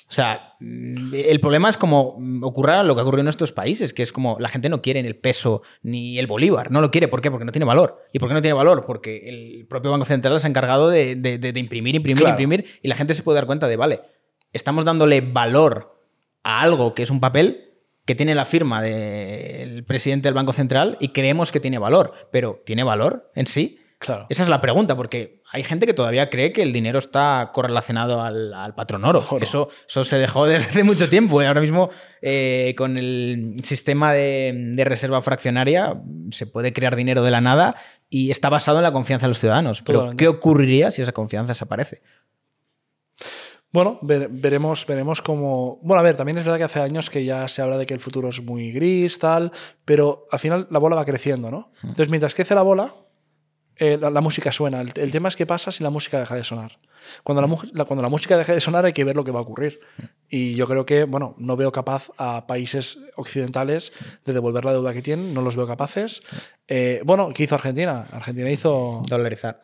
O sea, mm, el problema es como ocurra lo que ocurrió en estos países, que es como la gente no quiere ni el peso ni el bolívar. No lo quiere. ¿Por qué? Porque no tiene valor. ¿Y por qué no tiene valor? Porque el propio Banco Central se ha encargado de, de- de- de imprimir, imprimir, Claro. imprimir, y la gente se puede dar cuenta de, vale, estamos dándole valor a algo que es un papel que tiene la firma del presidente del Banco Central y creemos que tiene valor, pero ¿tiene valor en sí? Claro. Esa es la pregunta, porque hay gente que todavía cree que el dinero está correlacionado al, al patrón oro. Oro. Eso, eso se dejó desde hace mucho tiempo. y Ahora mismo, eh, con el sistema de, de reserva fraccionaria, se puede crear dinero de la nada y está basado en la confianza de los ciudadanos. Pero, Totalmente. ¿qué ocurriría si esa confianza desaparece? Bueno, ver- veremos, veremos cómo. Bueno, a ver, también es verdad que hace años que ya se habla de que el futuro es muy gris, tal, pero al final la bola va creciendo, ¿no? Entonces, mientras crece la bola, eh, la, la música suena. El, el tema es qué pasa si la música deja de sonar. Cuando la, cuando la música deje de sonar hay que ver lo que va a ocurrir. Y yo creo que, bueno, no veo capaz a países occidentales de devolver la deuda que tienen, no los veo capaces. Eh, bueno, ¿qué hizo Argentina? Argentina hizo. Dolarizar.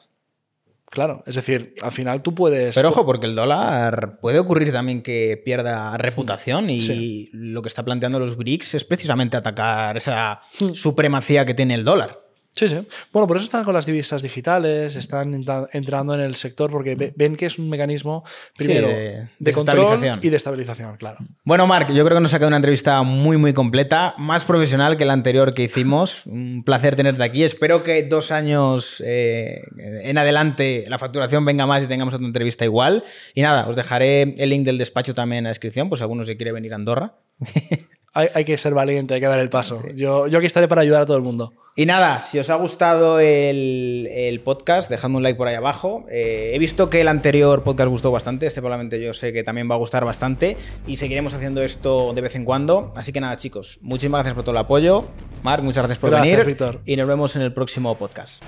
Claro, es decir, al final tú puedes. Pero ojo, porque el dólar puede ocurrir también que pierda reputación y Sí. lo que está planteando los BRICS es precisamente atacar esa Hmm. supremacía que tiene el dólar. Sí, sí. Bueno, por eso están con las divisas digitales, están entra- entrando en el sector porque ve- ven que es un mecanismo, primero, de- de, de control y de estabilización, claro. Bueno, Marc, yo creo que nos ha quedado una entrevista muy, muy completa, más profesional que la anterior que hicimos. Un placer tenerte aquí. Espero que dos años eh, en adelante la facturación venga más y tengamos otra entrevista igual. Y nada, os dejaré el link del despacho también en la descripción, pues si alguno se quiere venir a Andorra. Hay, hay que ser valiente, hay que dar el paso. Yo, yo aquí estaré para ayudar a todo el mundo. Y nada, si os ha gustado el, el podcast, dejadme un like por ahí abajo. Eh, he visto que el anterior podcast gustó bastante, este probablemente yo sé que también va a gustar bastante y seguiremos haciendo esto de vez en cuando. Así que nada, chicos, muchísimas gracias por todo el apoyo. Marc, muchas gracias por Gracias, venir Víctor. y nos vemos en el próximo podcast.